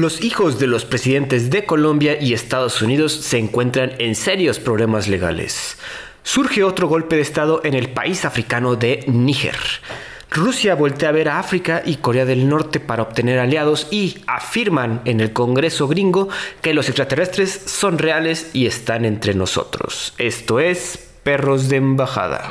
Los hijos de los presidentes de Colombia y Estados Unidos se encuentran en serios problemas legales. Surge otro golpe de Estado en el país africano de Níger. Rusia voltea a ver a África y Corea del Norte para obtener aliados y afirman en el Congreso gringo que los extraterrestres son reales y están entre nosotros. Esto es perros de embajada.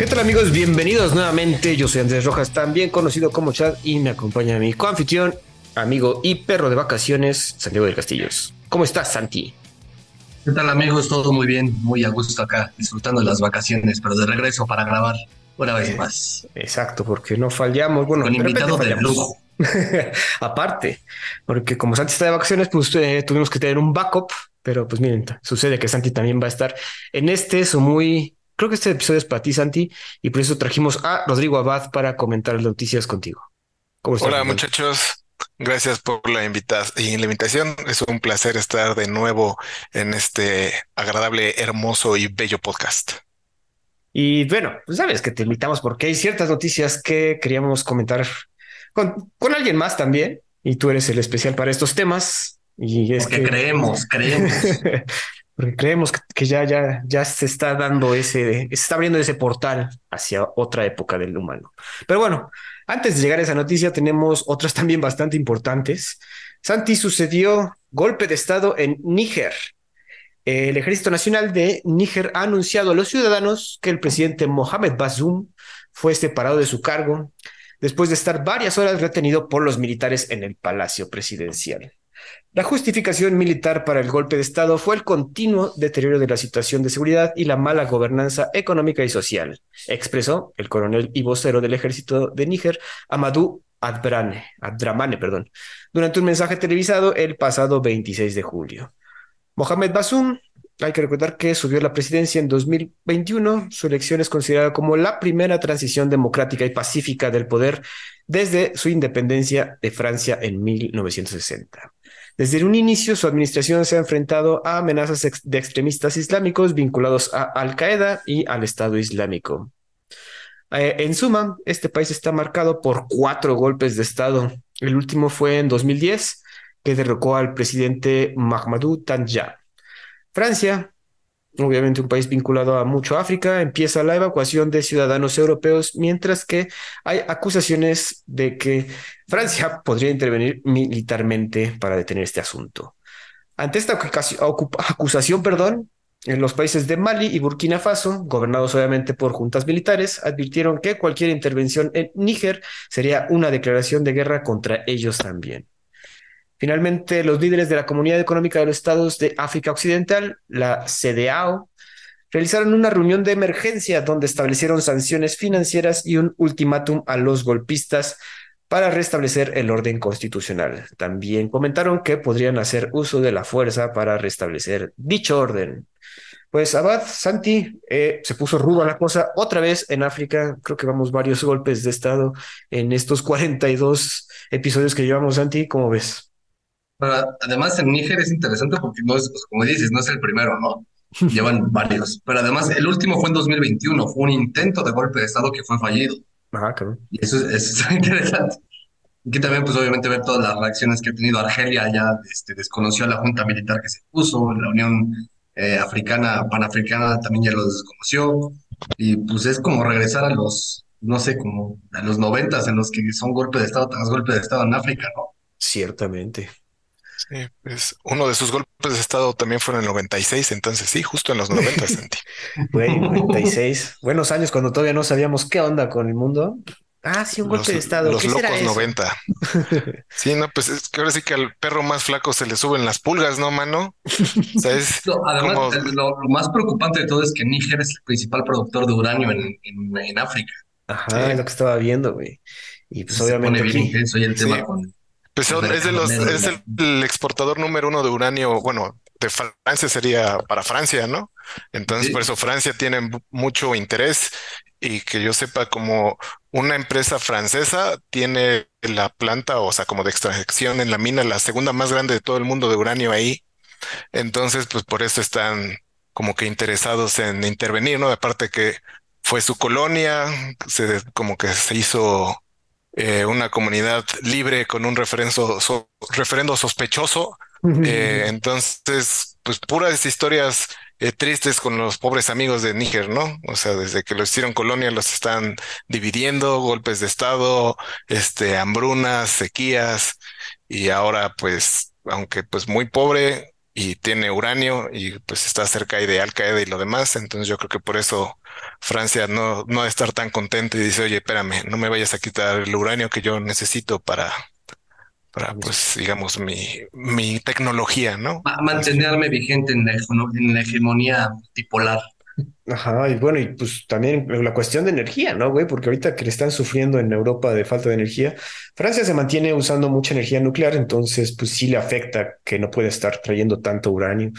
¿Qué tal amigos? Bienvenidos nuevamente. Yo soy Andrés Rojas, también conocido como Chad, y me acompaña mi coanfitrión, amigo y perro de vacaciones, Santiago del Castillos. ¿Cómo estás, Santi? ¿Qué tal amigos? Todo muy bien, muy a gusto acá, disfrutando de las vacaciones, pero de regreso para grabar una vez más. Exacto, porque no fallamos. Bueno, Con invitado de lujo. Aparte, porque como Santi está de vacaciones, pues eh, tuvimos que tener un backup, pero pues miren, sucede que Santi también va a estar en este, su muy Creo que este episodio es para ti, Santi, y por eso trajimos a Rodrigo Abad para comentar las noticias contigo. Hola, muchachos. Gracias por la, y la invitación. Es un placer estar de nuevo en este agradable, hermoso y bello podcast. Y bueno, pues sabes que te invitamos porque hay ciertas noticias que queríamos comentar con, con alguien más también. Y tú eres el especial para estos temas. Y es que creemos, creemos. porque creemos que ya, ya, ya se está dando ese, se está abriendo ese portal hacia otra época del humano. Pero bueno, antes de llegar a esa noticia, tenemos otras también bastante importantes. Santi sucedió golpe de Estado en Níger. El Ejército Nacional de Níger ha anunciado a los ciudadanos que el presidente Mohamed Bazoum fue separado de su cargo después de estar varias horas retenido por los militares en el Palacio Presidencial. La justificación militar para el golpe de Estado fue el continuo deterioro de la situación de seguridad y la mala gobernanza económica y social, expresó el coronel y vocero del ejército de Níger, Amadou Adrane, Adramane, perdón, durante un mensaje televisado el pasado 26 de julio. Mohamed Bassoum, hay que recordar que subió a la presidencia en 2021. Su elección es considerada como la primera transición democrática y pacífica del poder desde su independencia de Francia en 1960. Desde un inicio, su administración se ha enfrentado a amenazas de extremistas islámicos vinculados a Al Qaeda y al Estado Islámico. Eh, en suma, este país está marcado por cuatro golpes de Estado. El último fue en 2010, que derrocó al presidente Mahmoud Tanja. Francia obviamente un país vinculado a mucho África, empieza la evacuación de ciudadanos europeos, mientras que hay acusaciones de que Francia podría intervenir militarmente para detener este asunto. Ante esta acusación, perdón, en los países de Mali y Burkina Faso, gobernados obviamente por juntas militares, advirtieron que cualquier intervención en Níger sería una declaración de guerra contra ellos también. Finalmente, los líderes de la Comunidad Económica de los Estados de África Occidental, la CDAO, realizaron una reunión de emergencia donde establecieron sanciones financieras y un ultimátum a los golpistas para restablecer el orden constitucional. También comentaron que podrían hacer uso de la fuerza para restablecer dicho orden. Pues Abad, Santi, eh, se puso ruda la cosa otra vez en África. Creo que vamos varios golpes de Estado en estos 42 episodios que llevamos, Santi. ¿Cómo ves? Pero además en Níger es interesante porque no es, como dices, no es el primero, ¿no? Llevan varios. Pero además el último fue en 2021, fue un intento de golpe de Estado que fue fallido. Ajá, claro. Y eso es, interesante. Aquí también, pues obviamente ver todas las reacciones que ha tenido Argelia, ya este, desconoció a la junta militar que se puso, la Unión eh, Africana, Panafricana también ya lo desconoció. Y pues es como regresar a los, no sé, como a los noventas en los que son golpe de Estado tras golpe de Estado en África, ¿no? Ciertamente. Sí, pues uno de sus golpes de estado también fue en el 96, entonces sí, justo en los 90, Santi. Güey, 96. Buenos años cuando todavía no sabíamos qué onda con el mundo. Ah, sí, un golpe de estado. Los locos 90. Sí, no, pues es que ahora sí que al perro más flaco se le suben las pulgas, ¿no, mano? además, lo, más preocupante de todo es que Níger es el principal productor de uranio en, en, África. Ajá, es lo que estaba viendo, güey. Y pues obviamente. Se pone bien intenso y el tema con pues es, de los, es el, exportador número uno de uranio, bueno, de Francia sería para Francia, ¿no? Entonces, por eso Francia tiene mucho interés y que yo sepa como una empresa francesa tiene la planta, o sea, como de extracción en la mina, la segunda más grande de todo el mundo de uranio ahí. Entonces, pues por eso están como que interesados en intervenir, ¿no? Aparte que fue su colonia, se, como que se hizo eh, una comunidad libre con un referendo, referendo sospechoso. Eh, entonces, pues puras historias eh, tristes con los pobres amigos de Níger, ¿no? O sea, desde que los hicieron colonia los están dividiendo, golpes de estado, este, hambrunas, sequías, y ahora pues, aunque pues muy pobre y tiene uranio y pues está cerca de Al Qaeda y lo demás, entonces yo creo que por eso Francia no, no estar tan contenta y dice, oye, espérame, no me vayas a quitar el uranio que yo necesito para, para pues, digamos, mi, mi tecnología, ¿no? mantenerme vigente en la, en la hegemonía multipolar. Ajá, y bueno, y pues también la cuestión de energía, ¿no, güey? Porque ahorita que le están sufriendo en Europa de falta de energía, Francia se mantiene usando mucha energía nuclear, entonces pues sí le afecta que no puede estar trayendo tanto uranio.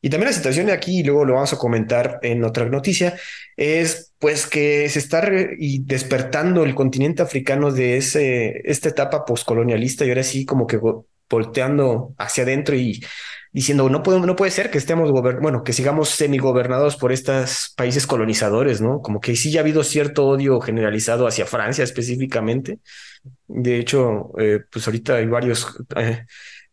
Y también la situación de aquí, y luego lo vamos a comentar en otra noticia, es pues que se está y despertando el continente africano de ese, esta etapa postcolonialista y ahora sí como que volteando hacia adentro y diciendo no podemos, no puede ser que estemos bueno, que sigamos semigobernados por estos países colonizadores, ¿no? Como que sí ya ha habido cierto odio generalizado hacia Francia específicamente. De hecho, eh, pues ahorita hay varios eh,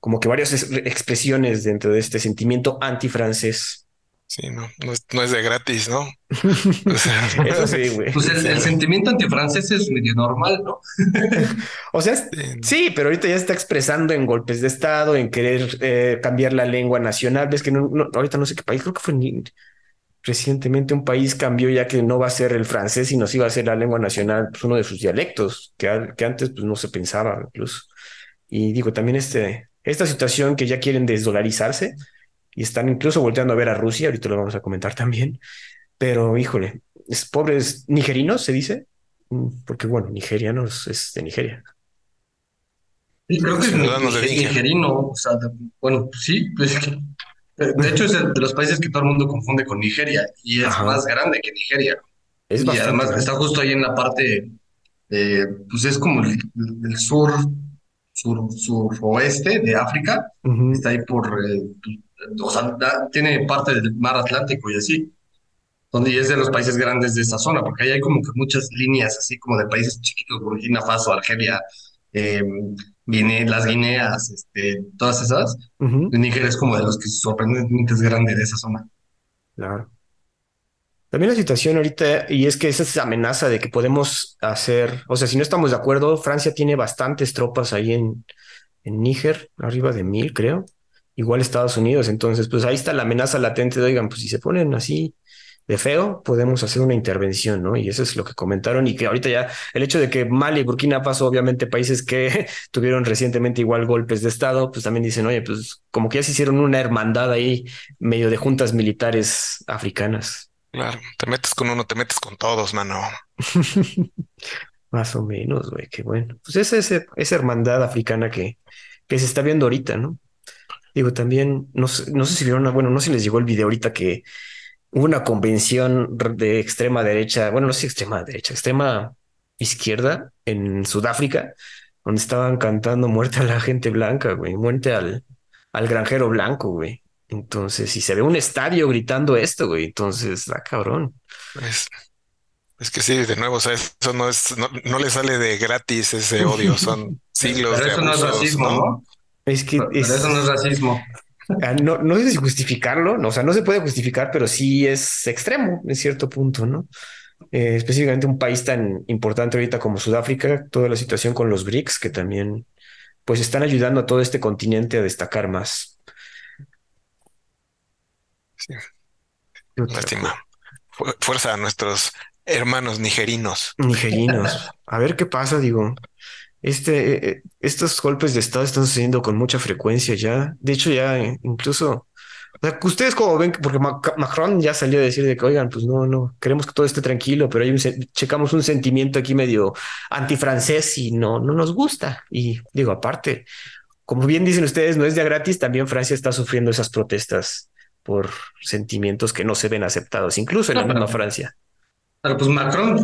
como que varias expresiones dentro de este sentimiento antifrancés. Sí, no, no es, de gratis, ¿no? Eso sí, güey. Pues el, sentimiento antifrancés es medio normal, ¿no? o sea, sí, pero ahorita ya está expresando en golpes de Estado, en querer eh, cambiar la lengua nacional. Ves que no, ahorita no sé qué país, creo que fue recientemente un país cambió ya que no va a ser el francés, sino sí va a ser la lengua nacional, pues uno de sus dialectos, que, que antes pues no se pensaba incluso. Y digo, también este, esta situación que ya quieren desdolarizarse y están incluso volteando a ver a Rusia, ahorita lo vamos a comentar también, pero híjole, es pobres nigerinos, se dice, mm, porque bueno, nigerianos es de Nigeria. creo que es, nigerino, o sea, bueno, sí, pues de hecho es de los países que todo el mundo confunde con Nigeria y es más grande que Nigeria. Es y además está justo ahí en la parte, pues es como el, el sur sur, suroeste de África, está ahí por, eh, o sea, tiene parte del mar Atlántico y así, donde es de los países grandes de esa zona, porque ahí hay como que muchas líneas así como de países chiquitos, Burkina Faso, Argelia, eh, las Guineas, este, todas esas. Níger es como de los que sorprendentemente es grande de esa zona. Claro. También la situación ahorita, y es que esa amenaza de que podemos hacer, o sea, si no estamos de acuerdo, Francia tiene bastantes tropas ahí en, en Níger, arriba de mil, creo. Igual Estados Unidos. Entonces, pues ahí está la amenaza latente de, oigan, pues si se ponen así de feo, podemos hacer una intervención, ¿no? Y eso es lo que comentaron y que ahorita ya el hecho de que Mali y Burkina Faso, obviamente países que tuvieron recientemente igual golpes de Estado, pues también dicen, oye, pues como que ya se hicieron una hermandad ahí, medio de juntas militares africanas. Claro, te metes con uno, te metes con todos, mano. Más o menos, güey, qué bueno. Pues esa es esa hermandad africana que, que se está viendo ahorita, ¿no? Digo, también, no, no sé si vieron, bueno, no sé si les llegó el video ahorita que hubo una convención de extrema derecha, bueno, no sé extrema derecha, extrema izquierda en Sudáfrica, donde estaban cantando muerte a la gente blanca, güey, muerte al, al granjero blanco, güey. Entonces, si se ve un estadio gritando esto, güey, entonces está cabrón. Es, es que sí, de nuevo, o sea, eso no es, no, le sale de gratis ese odio, son siglos Pero eso no es racismo, ¿no? Es que eso no es racismo. Ah, no, no sé si justificarlo, no, o sea, no se puede justificar, pero sí es extremo en cierto punto, ¿no? Eh, específicamente un país tan importante ahorita como Sudáfrica, toda la situación con los BRICS, que también pues están ayudando a todo este continente a destacar más. Lástima. Fuerza a nuestros hermanos nigerinos. Nigerinos. A ver qué pasa, digo. Este, eh, eh, estos golpes de Estado están sucediendo con mucha frecuencia ya. De hecho, ya incluso, ustedes como ven, porque Macron ya salió a decir de que, oigan, pues no, no, queremos que todo esté tranquilo, pero hay un, checamos un sentimiento aquí medio antifrancés y no, no nos gusta. Y digo, aparte, como bien dicen ustedes, no es de gratis, también Francia está sufriendo esas protestas por sentimientos que no se ven aceptados, incluso en la misma Francia. Pero pues Macron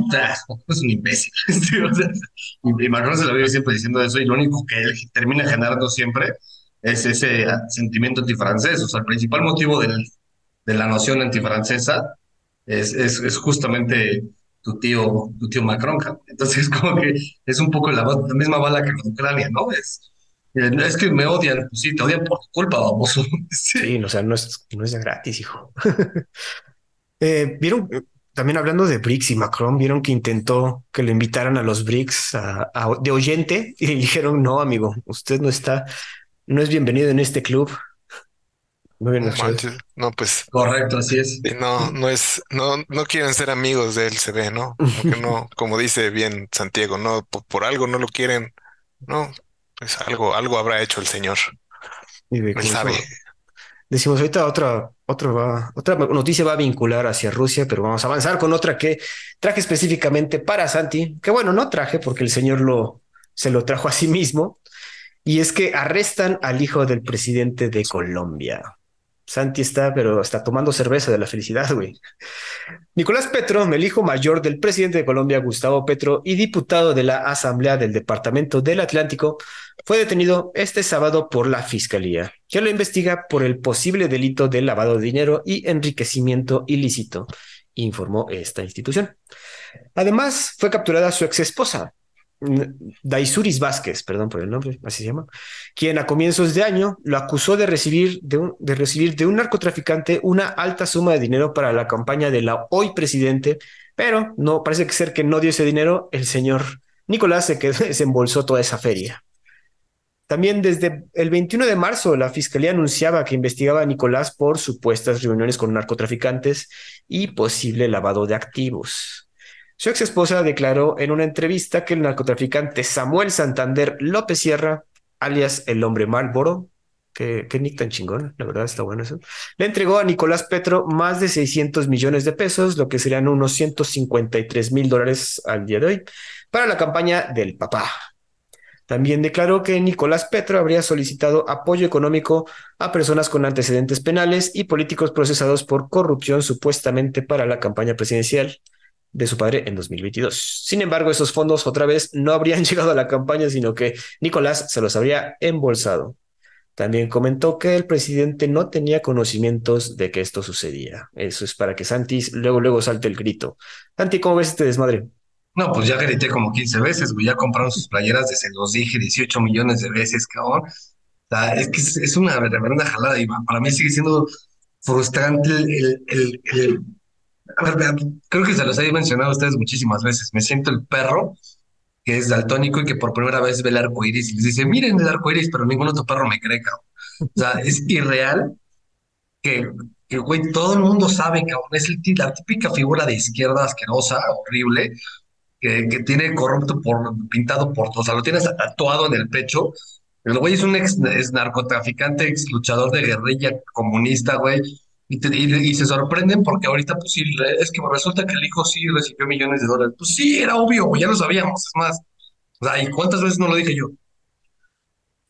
es un imbécil. y Macron se lo vive siempre diciendo eso y lo único que él termina generando siempre es ese sentimiento antifrancés. O sea, el principal motivo del, de la noción antifrancesa es, es, es justamente tu tío, tu tío Macron. Entonces, como que es un poco la, la misma bala que con Ucrania, ¿no? Es, es que me odian, pues sí, te odian por tu culpa, vamos. sí, o sea, no es, no es gratis, hijo. eh, ¿Vieron? También hablando de BRICS y Macron, vieron que intentó que le invitaran a los BRICS de oyente y le dijeron, no, amigo, usted no está, no es bienvenido en este club. Muy bien, no, no, pues. Correcto, así es. No, no es, no, no quieren ser amigos de él, se ve, ¿no? no, como dice bien Santiago, no, por, algo no lo quieren, no, pues algo, algo habrá hecho el señor. Y sabe. Decimos ahorita otra, otra, va, otra noticia va a vincular hacia Rusia, pero vamos a avanzar con otra que traje específicamente para Santi, que bueno, no traje porque el señor lo, se lo trajo a sí mismo, y es que arrestan al hijo del presidente de Colombia. Santi está, pero está tomando cerveza de la felicidad, güey. Nicolás Petro, el hijo mayor del presidente de Colombia, Gustavo Petro, y diputado de la Asamblea del Departamento del Atlántico, fue detenido este sábado por la Fiscalía, que lo investiga por el posible delito de lavado de dinero y enriquecimiento ilícito, informó esta institución. Además, fue capturada su ex esposa, Daisuris Vázquez, perdón por el nombre, así se llama, quien a comienzos de año lo acusó de recibir de, un, recibir de un narcotraficante una alta suma de dinero para la campaña de la hoy presidente, pero no parece ser que no dio ese dinero, el señor Nicolás se, quedó, desembolsó toda esa feria. También desde el 21 de marzo la fiscalía anunciaba que investigaba a Nicolás por supuestas reuniones con narcotraficantes y posible lavado de activos. Su ex esposa declaró en una entrevista que el narcotraficante Samuel Santander López Sierra, alias el hombre Malboro, que, que tan chingón, la verdad está bueno eso, le entregó a Nicolás Petro más de 600 millones de pesos, lo que serían unos 153 mil dólares al día de hoy, para la campaña del papá. También declaró que Nicolás Petro habría solicitado apoyo económico a personas con antecedentes penales y políticos procesados por corrupción supuestamente para la campaña presidencial de su padre en 2022. Sin embargo, esos fondos otra vez no habrían llegado a la campaña, sino que Nicolás se los habría embolsado. También comentó que el presidente no tenía conocimientos de que esto sucedía. Eso es para que Santis luego, luego salte el grito. Santi, ¿cómo ves este desmadre? No, pues ya grité como 15 veces, güey. Ya compraron sus playeras, se los dije 18 millones de veces, cabrón. O sea, es que es, una verdadera jalada y para mí sigue siendo frustrante el, el, el a ver, creo que se los he mencionado a ustedes muchísimas veces. Me siento el perro que es daltónico y que por primera vez ve el arco iris y les dice, miren el arco iris, pero ningún otro perro me cree, cabrón. O sea, es irreal que, que güey, todo el mundo sabe, cabrón. Es la típica figura de izquierda asquerosa, horrible, que, que tiene corrupto por, pintado por, o sea, lo tienes tatuado en el pecho. El güey es un ex es narcotraficante, ex luchador de guerrilla comunista, güey y, se sorprenden porque ahorita, pues sí, es que resulta que el hijo sí recibió millones de dólares. Pues sí, era obvio, ya lo sabíamos, es más. O sea, ¿y cuántas veces no lo dije yo?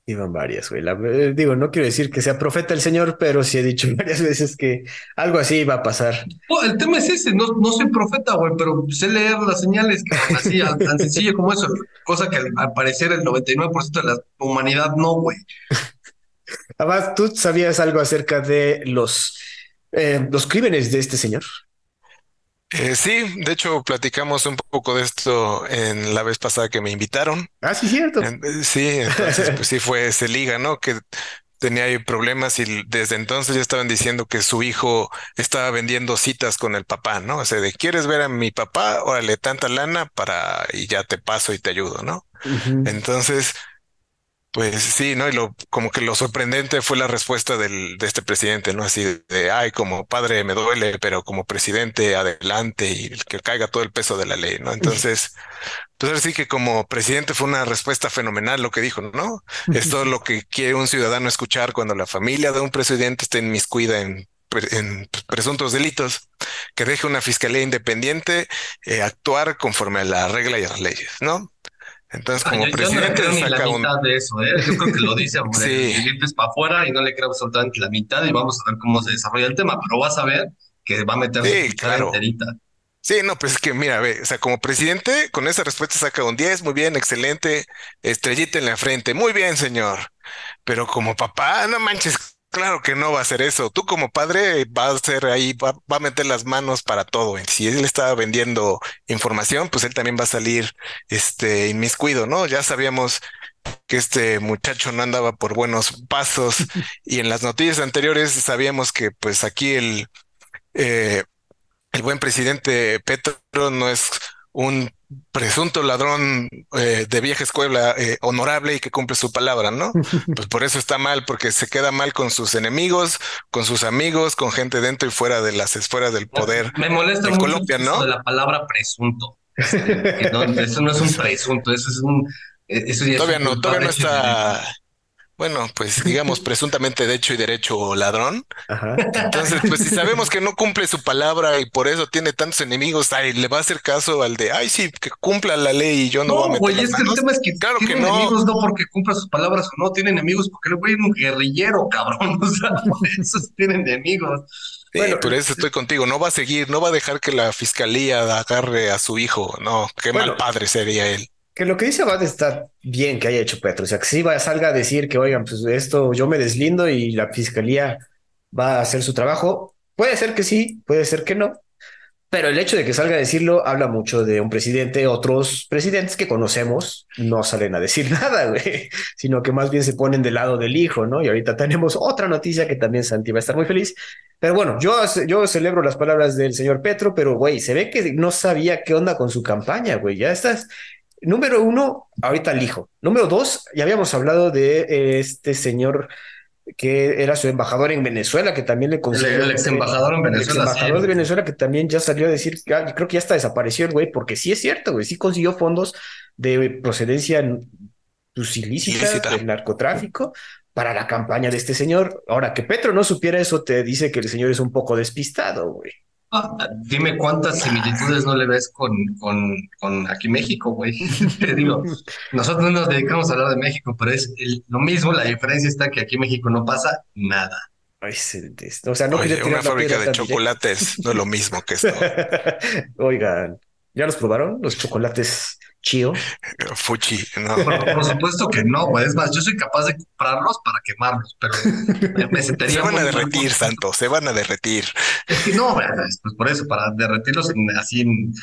Iban varias, güey. Eh, digo, no quiero decir que sea profeta el Señor, pero sí he dicho varias veces que algo así va a pasar. No, el tema es ese, no, no soy profeta, güey, pero sé leer las señales que así, tan sencillo como eso, cosa que al parecer el 99% de la humanidad no, güey. Además, ¿tú sabías algo acerca de los eh, los crímenes de este señor. Eh, sí, de hecho platicamos un poco de esto en la vez pasada que me invitaron. Ah, sí, cierto. Eh, sí, entonces pues sí fue ese liga, ¿no? Que tenía ahí problemas y desde entonces ya estaban diciendo que su hijo estaba vendiendo citas con el papá, ¿no? O sea, de quieres ver a mi papá, órale, tanta lana para y ya te paso y te ayudo, ¿no? Entonces, pues sí, ¿no? Y lo, como que lo sorprendente fue la respuesta del, de este presidente, ¿no? Así de, ay, como padre me duele, pero como presidente adelante y que caiga todo el peso de la ley, ¿no? Entonces, pues ahora sí que como presidente fue una respuesta fenomenal lo que dijo, ¿no? Es todo lo que quiere un ciudadano escuchar cuando la familia de un presidente esté inmiscuida en en presuntos delitos, que deje una fiscalía independiente eh, actuar conforme a la regla y a las leyes, ¿no? Entonces, como presidente, yo no le creo ni la mitad de eso, ¿eh? Yo creo que lo dice, hombre, sí. para afuera y no le creo absolutamente la mitad y vamos a ver cómo se desarrolla el tema, pero vas a ver que va a meter sí, claro. enterita. Sí, no, pues es que mira, ve, o sea, como presidente, con esa respuesta saca un 10, muy bien, excelente, estrellita en la frente, muy bien, señor. Pero como papá, no manches, Claro que no va a hacer eso. Tú como padre va a ser ahí, va, a meter las manos para todo. Si él está vendiendo información, pues él también va a salir este inmiscuido, ¿no? Ya sabíamos que este muchacho no andaba por buenos pasos y en las noticias anteriores sabíamos que pues aquí el, eh, el buen presidente Petro no es un presunto ladrón eh, de vieja escuela eh, honorable y que cumple su palabra, ¿no? Pues por eso está mal, porque se queda mal con sus enemigos, con sus amigos, con gente dentro y fuera de las esferas del poder. Me molesta mucho Colombia, ¿no? la palabra presunto. eso no es un presunto, eso es un... Eso ya todavía no, todavía no está bueno, pues digamos presuntamente de hecho y derecho ladrón. Entonces, pues si sabemos que no cumple su palabra y por eso tiene tantos enemigos, ay, le va a hacer caso al de, ay, sí, que cumpla la ley y yo no, voy a meter güey, es que el tema es que claro tiene que no. enemigos no porque cumpla sus palabras o no, tiene enemigos porque el güey es un guerrillero, cabrón, o sea, por eso tiene enemigos. bueno, por eso estoy contigo, no va a seguir, no va a dejar que la fiscalía agarre a su hijo, no, qué mal padre sería él. Que lo que dice Abad está bien que haya hecho Petro. O sea, que si va, salga a decir que, oigan, pues esto yo me deslindo y la fiscalía va a hacer su trabajo. Puede ser que sí, puede ser que no. Pero el hecho de que salga a decirlo habla mucho de un presidente. Otros presidentes que conocemos no salen a decir nada, güey, sino que más bien se ponen del lado del hijo, ¿no? Y ahorita tenemos otra noticia que también Santi va a estar muy feliz. Pero bueno, yo, yo celebro las palabras del señor Petro, pero güey, se ve que no sabía qué onda con su campaña, güey. Ya estás, Número uno, ahorita el hijo. Número dos, ya habíamos hablado de eh, este señor que era su embajador en Venezuela, que también le consideró. El, ex embajador en Venezuela. El ex embajador de Venezuela, que también ya salió a decir, creo que ya está desapareció el güey, porque sí es cierto, güey, sí consiguió fondos de procedencia pues, ilícita, del narcotráfico para la campaña de este señor. Ahora, que Petro no supiera eso, te dice que el señor es un poco despistado, güey. Dime cuántas similitudes no le ves con, con, con aquí México, güey. Te digo, nosotros no nos dedicamos a hablar de México, pero es lo mismo, la diferencia está que aquí en México no pasa nada. Ay, o sea, no Oye, una fábrica de chocolates no es lo mismo que esto. Oigan, ¿ya los probaron? Los chocolates Chio. Fuchi, no. Por, supuesto que no, güey. Es más, yo soy capaz de comprarlos para quemarlos, pero me sentaría. Se van a derretir, Santo, se van a derretir. Es que no, pues por eso, para derretirlos así en,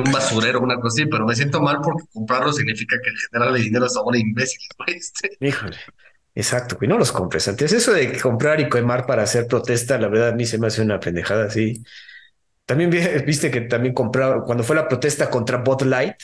un basurero, una cosa así, pero me siento mal porque comprarlos significa que generarle dinero es ahora imbécil, güey. Híjole. Exacto, güey, no los compres antes. Eso de comprar y quemar para hacer protesta, la verdad a mí se me hace una pendejada así. También viste que también compraba, cuando fue la protesta contra Bot Light,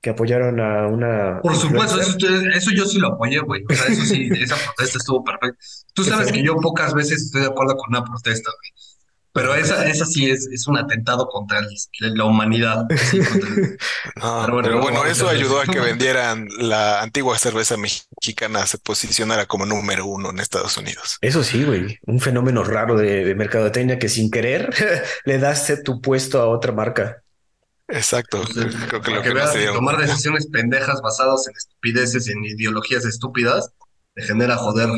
que apoyaron a una. Por supuesto, eso, yo sí lo apoyé, güey. O sea, eso sí, esa protesta estuvo perfecta. Tú sabes que yo pocas veces estoy de acuerdo con una protesta, güey. Pero esa, esa sí es, es un atentado contra la humanidad. pero bueno, eso ayudó a que vendieran la antigua cerveza mexicana, se posicionara como número uno en Estados Unidos. Eso sí, güey, un fenómeno raro de, de mercadotecnia que sin querer le das tu puesto a otra marca. Exacto. Creo que lo que, veas, tomar decisiones pendejas basadas en estupideces y en ideologías estúpidas te genera joder.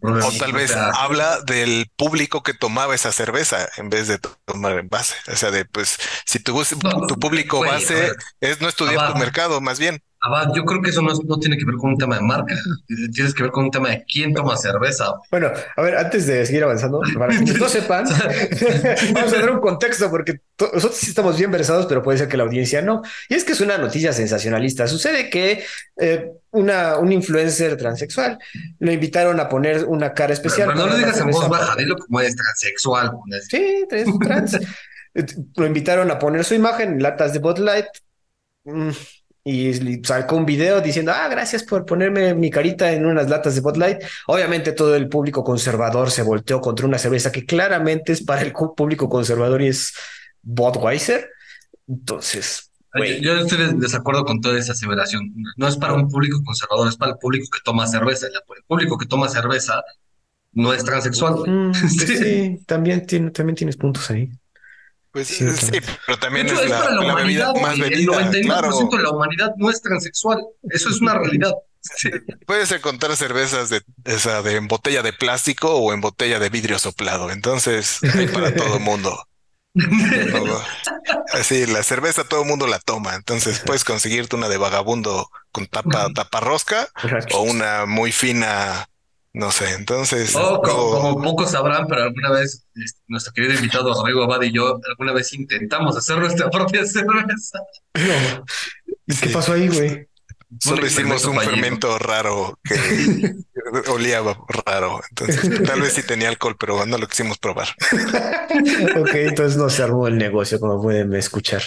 O tal vez habla del público que tomaba esa cerveza en vez de tomar en base. O sea, de pues, si tu, tu público base es no estudiar tu mercado, más bien. Abad, yo creo que eso no, no, tiene que ver con un tema de marca, tienes que ver con un tema de quién toma cerveza. Bueno, a ver, antes de seguir avanzando, para que no sepan, vamos a dar un contexto porque nosotros sí estamos bien versados, pero puede ser que la audiencia no. Y es que es una noticia sensacionalista. Sucede que eh, una, un influencer transexual lo invitaron a poner una cara especial. Pero, no lo digas en voz baja, dilo como es transexual. Sí, trans. lo invitaron a poner su imagen en latas de Bud Light. Mm, y sacó un video diciendo, ah, gracias por ponerme mi carita en unas latas de Bud Light. Obviamente todo el público conservador se volteó contra una cerveza que claramente es para el público conservador y es Budweiser. Entonces, Yo estoy de desacuerdo con toda esa aseveración. No es para un público conservador, es para el público que toma cerveza. El público que toma cerveza no es transexual. Mm, sí, también, tiene, también tienes puntos ahí. Pues sí, pero también es, la, la, bebida más bebida. El 99% de la humanidad no es transexual. Eso es una realidad. Puedes encontrar cervezas de esa de en botella de plástico o en botella de vidrio soplado. Entonces, hay para todo el mundo. Así, la cerveza todo el mundo la toma. Entonces, puedes conseguirte una de vagabundo con tapa, tapa rosca o una muy fina No sé, entonces. Oh, como, pocos sabrán, pero alguna vez este, nuestro querido invitado Rodrigo Abad y yo, alguna vez intentamos hacer nuestra propia cerveza. No. ¿Qué pasó ahí, güey? Solo hicimos un fermento raro que olía raro. Entonces, tal vez sí tenía alcohol, pero no lo quisimos probar. ok, entonces no se armó el negocio, como pueden escuchar.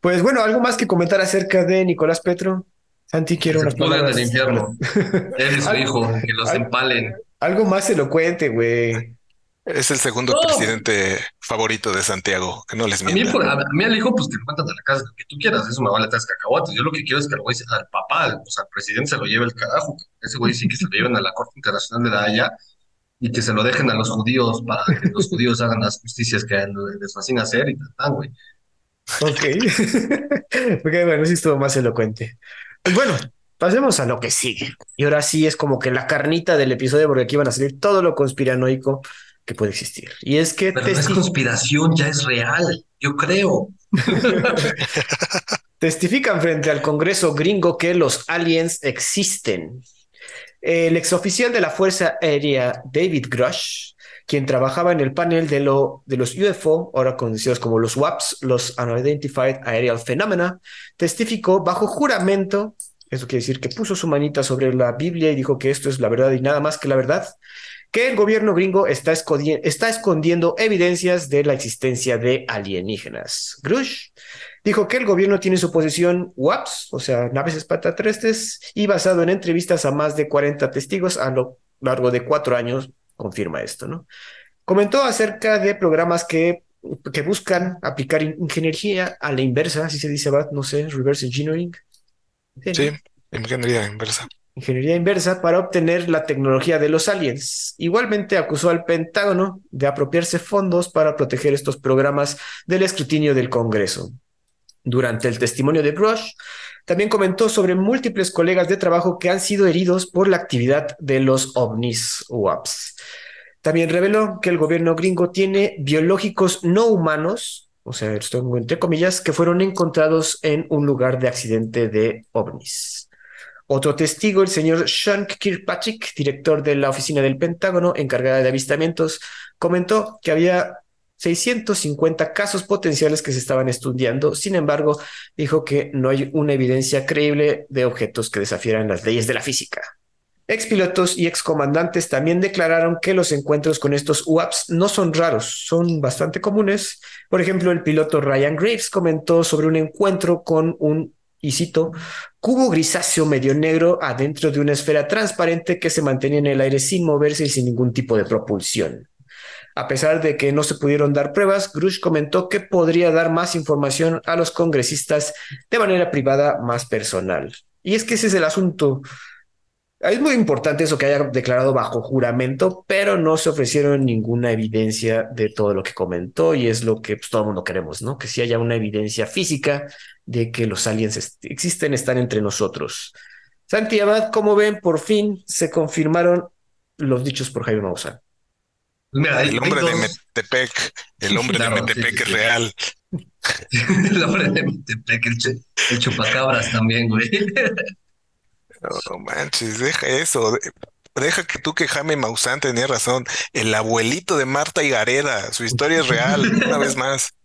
Pues bueno, algo más que comentar acerca de Nicolás Petro. Santi, quiero unas palabras. del infierno. Él y su hijo, que los empalen. Algo más elocuente, güey. Es el segundo presidente favorito de Santiago, que no les mienta. A mí, a, mí al hijo, pues que lo mandan a la casa, que tú quieras, eso me vale tres cacahuates. Yo lo que quiero es que el güey, al papá, o sea, al presidente se lo lleve el carajo. Ese güey sí que se lo lleven a la Corte Internacional de la Haya y que se lo dejen a los judíos para que los judíos hagan las justicias que les fascina hacer y tal, güey. Ok. ok, bueno, sí estuvo más elocuente. Bueno, pasemos a lo que sigue. Y ahora sí es como que la carnita del episodio, porque aquí van a salir todo lo conspiranoico que puede existir. Y es que... Pero no es conspiración, ya es real, yo creo. Testifican frente al Congreso gringo que los aliens existen. El exoficial de la Fuerza Aérea, David Grush, quien trabajaba en el panel de, lo, de los UFO, ahora conocidos como los WAPs, los Unidentified Aerial Phenomena, testificó bajo juramento, eso quiere decir que puso su manita sobre la Biblia y dijo que esto es la verdad y nada más que la verdad, que el gobierno gringo está, escondiendo evidencias de la existencia de alienígenas. Grush dijo que el gobierno tiene su posesión WAPs, o sea, naves extraterrestres, y basado en entrevistas a más de 40 testigos a lo largo de cuatro años, confirma esto, ¿no? Comentó acerca de programas que, que buscan aplicar ingeniería a la inversa, así se dice, no sé, reverse engineering. Sí, ingeniería inversa. Ingeniería inversa para obtener la tecnología de los aliens. Igualmente acusó al Pentágono de apropiarse fondos para proteger estos programas del escrutinio del Congreso. Durante el testimonio de Brush, también comentó sobre múltiples colegas de trabajo que han sido heridos por la actividad de los ovnis UAPs. También reveló que el gobierno gringo tiene biológicos no humanos, o sea, esto entre comillas, que fueron encontrados en un lugar de accidente de ovnis. Otro testigo, el señor Sean Kirkpatrick, director de la oficina del Pentágono encargada de avistamientos, comentó que había 650 casos potenciales que se estaban estudiando. Sin embargo, dijo que no hay una evidencia creíble de objetos que desafieran las leyes de la física. Expilotos y excomandantes también declararon que los encuentros con estos UAPs no son raros, son bastante comunes. Por ejemplo, el piloto Ryan Graves comentó sobre un encuentro con un, y cito, cubo grisáceo medio negro adentro de una esfera transparente que se mantenía en el aire sin moverse y sin ningún tipo de propulsión. A pesar de que no se pudieron dar pruebas, Grush comentó que podría dar más información a los congresistas de manera privada más personal. Y es que ese es el asunto. Es muy importante eso que haya declarado bajo juramento, pero no se ofrecieron ninguna evidencia de todo lo que comentó y es lo que pues, todo el mundo queremos, ¿no? Que si haya una evidencia física de que los aliens existen, están entre nosotros. Santi Abad, como ven, por fin se confirmaron los dichos por Jaime Maussan. El hombre de Metepec, el hombre de Metepec es real. el hombre de Metepec, el, chupacabras también, güey. No, manches, deja eso. Deja que tú que Jaime Maussan tenía razón. El abuelito de Marta y Gareda, su historia es real, una vez más.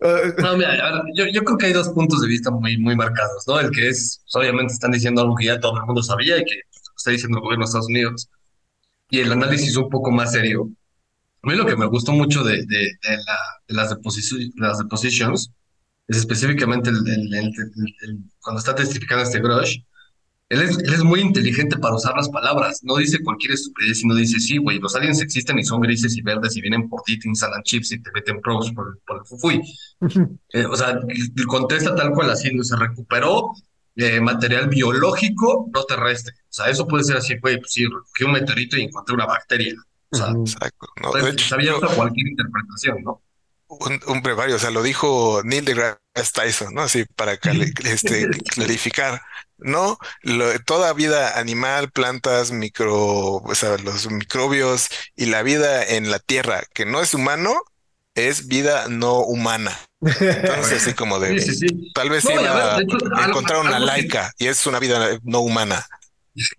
No, mira, yo, yo, creo que hay dos puntos de vista muy, muy marcados, ¿no? El que es, pues, obviamente están diciendo algo que ya todo el mundo sabía y que está diciendo el gobierno de Estados Unidos y el análisis un poco más serio. A mí lo que me gustó mucho de, de, las, las depositions es específicamente el, cuando está testificando este Grush, él es, él es, muy inteligente para usar las palabras. No dice cualquier estupidez, sino dice, sí, güey, los aliens existen y son grises y verdes y vienen por ti, te instalan chips y te meten pros por, por el fufui. Eh, o sea, contesta tal cual así, se recuperó eh, material biológico no terrestre. O sea, eso puede ser así, güey, pues sí, recogí un meteorito y encontré una bacteria. O sea, Exacto. No, cualquier interpretación, ¿no? Un, un brevario, o sea, lo dijo Neil deGrasse Tyson, ¿no? Así para este, clarificar, ¿no? toda vida animal, plantas, micro, o sea, los microbios y la vida en la Tierra que no es humano, es vida no humana. Entonces, así como de. Tal vez iba a encontrar una laica y es una vida no humana.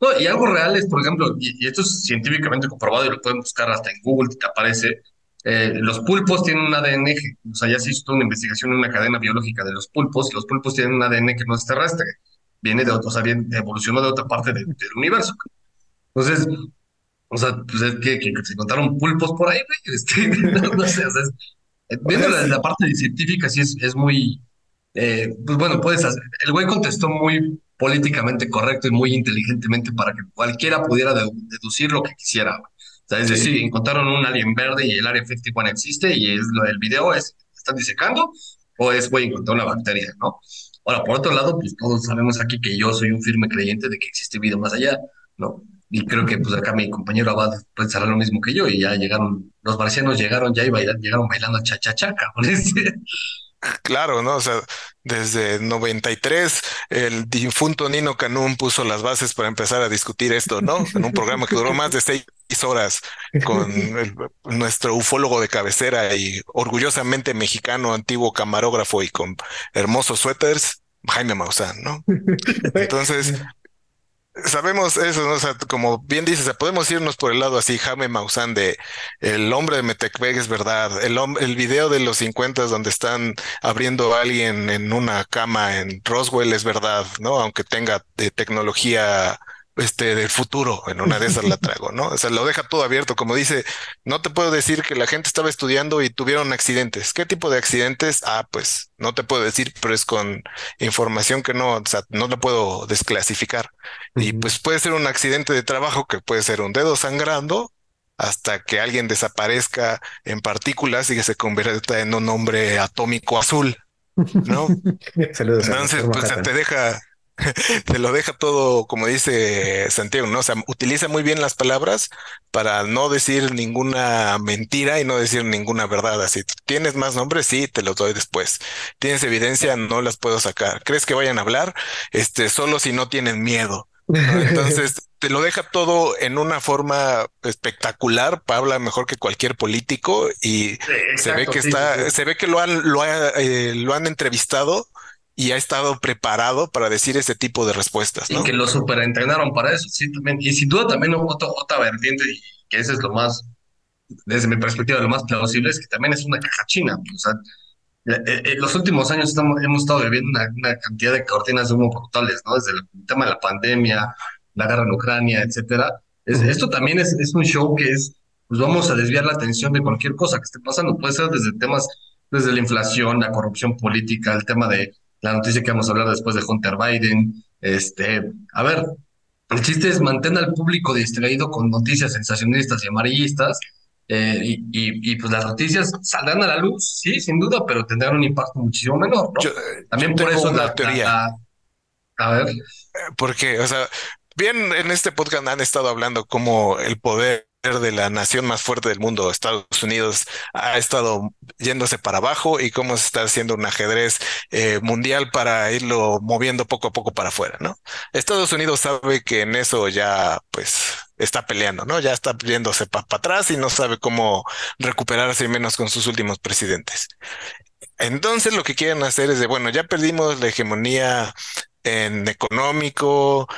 no, y algo real es, por ejemplo, y, esto es científicamente comprobado y lo pueden buscar hasta en Google, te aparece, eh, los pulpos tienen un ADN, o sea, ya se hizo una investigación en una cadena biológica de los pulpos, y los pulpos tienen un ADN que no es terrestre, viene de, o sea, bien, evolucionó de otra parte del universo. Entonces, o sea, pues es que, se encontraron pulpos por ahí, güey. Este, no, sé, o sea, viendo la, parte científica, sí es, es muy, eh, pues bueno, puedes hacer, el güey contestó muy políticamente correcto y muy inteligentemente para que cualquiera pudiera deducir lo que quisiera. O sea, es decir, encontraron un alien verde y el área 51 existe y es lo del video es, ¿están disecando? O es, güey, encontró una bacteria, ¿no? Ahora, por otro lado, pues todos sabemos aquí que yo soy un firme creyente de que existe vida más allá, ¿no? Y creo que pues acá mi compañero Abad pensará lo mismo que yo y ya llegaron, los marcianos llegaron ya y bailan, llegaron bailando cha-cha-cha, Claro, ¿no? O sea, desde 93 el difunto Nino Canún puso las bases para empezar a discutir esto, ¿no? En un programa que duró más de seis horas con nuestro ufólogo de cabecera y orgullosamente mexicano, antiguo camarógrafo y con hermosos suéteres, Jaime Maussan, ¿no? Entonces, sabemos eso, ¿no? O sea, como bien dices, podemos irnos por el lado así, Jaime Maussan de el hombre de Metecveg es verdad, el, el video de los 50 donde están abriendo a alguien en una cama en Roswell es verdad, ¿no? Aunque tenga de tecnología este, del futuro, en una de esas la traigo, ¿no? O sea, lo deja todo abierto, como dice, no te puedo decir que la gente estaba estudiando y tuvieron accidentes. ¿Qué tipo de accidentes? Ah, pues no te puedo decir, pero es con información que no, o sea, no la puedo desclasificar. Y pues puede ser un accidente de trabajo que puede ser un dedo sangrando hasta que alguien desaparezca en partículas y que se convierta en un hombre atómico azul, ¿no? Saludos. Entonces, pues te deja, te lo deja todo, como dice Santiago, ¿no? O sea, utiliza muy bien las palabras para no decir ninguna mentira y no decir ninguna verdad. Así, ¿tienes más nombres? Sí, te los doy después. ¿Tienes evidencia? No las puedo sacar. ¿Crees que vayan a hablar? Este, solo si no tienen miedo. Entonces, te lo deja todo en una forma espectacular, habla mejor que cualquier político y se ve que está, se ve que lo han, lo, eh, lo han entrevistado y ha estado preparado para decir ese tipo de respuestas. ¿no? Y que lo superentrenaron para eso, sí, también. Y sin duda también otra, otra vertiente, y que ese es lo más, desde mi perspectiva, lo más plausible, es que también es una caja china. O sea, en eh, eh, los últimos años estamos, hemos estado viviendo una, cantidad de cortinas de humo brutales, ¿no? Desde el tema de la pandemia, la guerra en Ucrania, etcétera. esto también es, es un show que es, pues vamos a desviar la atención de cualquier cosa que esté pasando. Puede ser desde temas, desde la inflación, la corrupción política, el tema de la noticia que vamos a hablar después de Hunter Biden. Este, a ver, el chiste es mantener al público distraído con noticias sensacionalistas y amarillistas. Eh, y, y, pues las noticias saldrán a la luz, sí, sin duda, pero tendrán un impacto muchísimo menor, ¿no? También por eso la teoría. a ver. Eh, porque, o sea, bien en este podcast han estado hablando como el poder de la nación más fuerte del mundo, Estados Unidos, ha estado yéndose para abajo y cómo se está haciendo un ajedrez eh, mundial para irlo moviendo poco a poco para afuera, ¿no? Estados Unidos sabe que en eso ya, pues, está peleando, ¿no? Ya está yéndose para atrás y no sabe cómo recuperarse menos con sus últimos presidentes. Entonces lo que quieren hacer es de, bueno, ya perdimos la hegemonía en económico,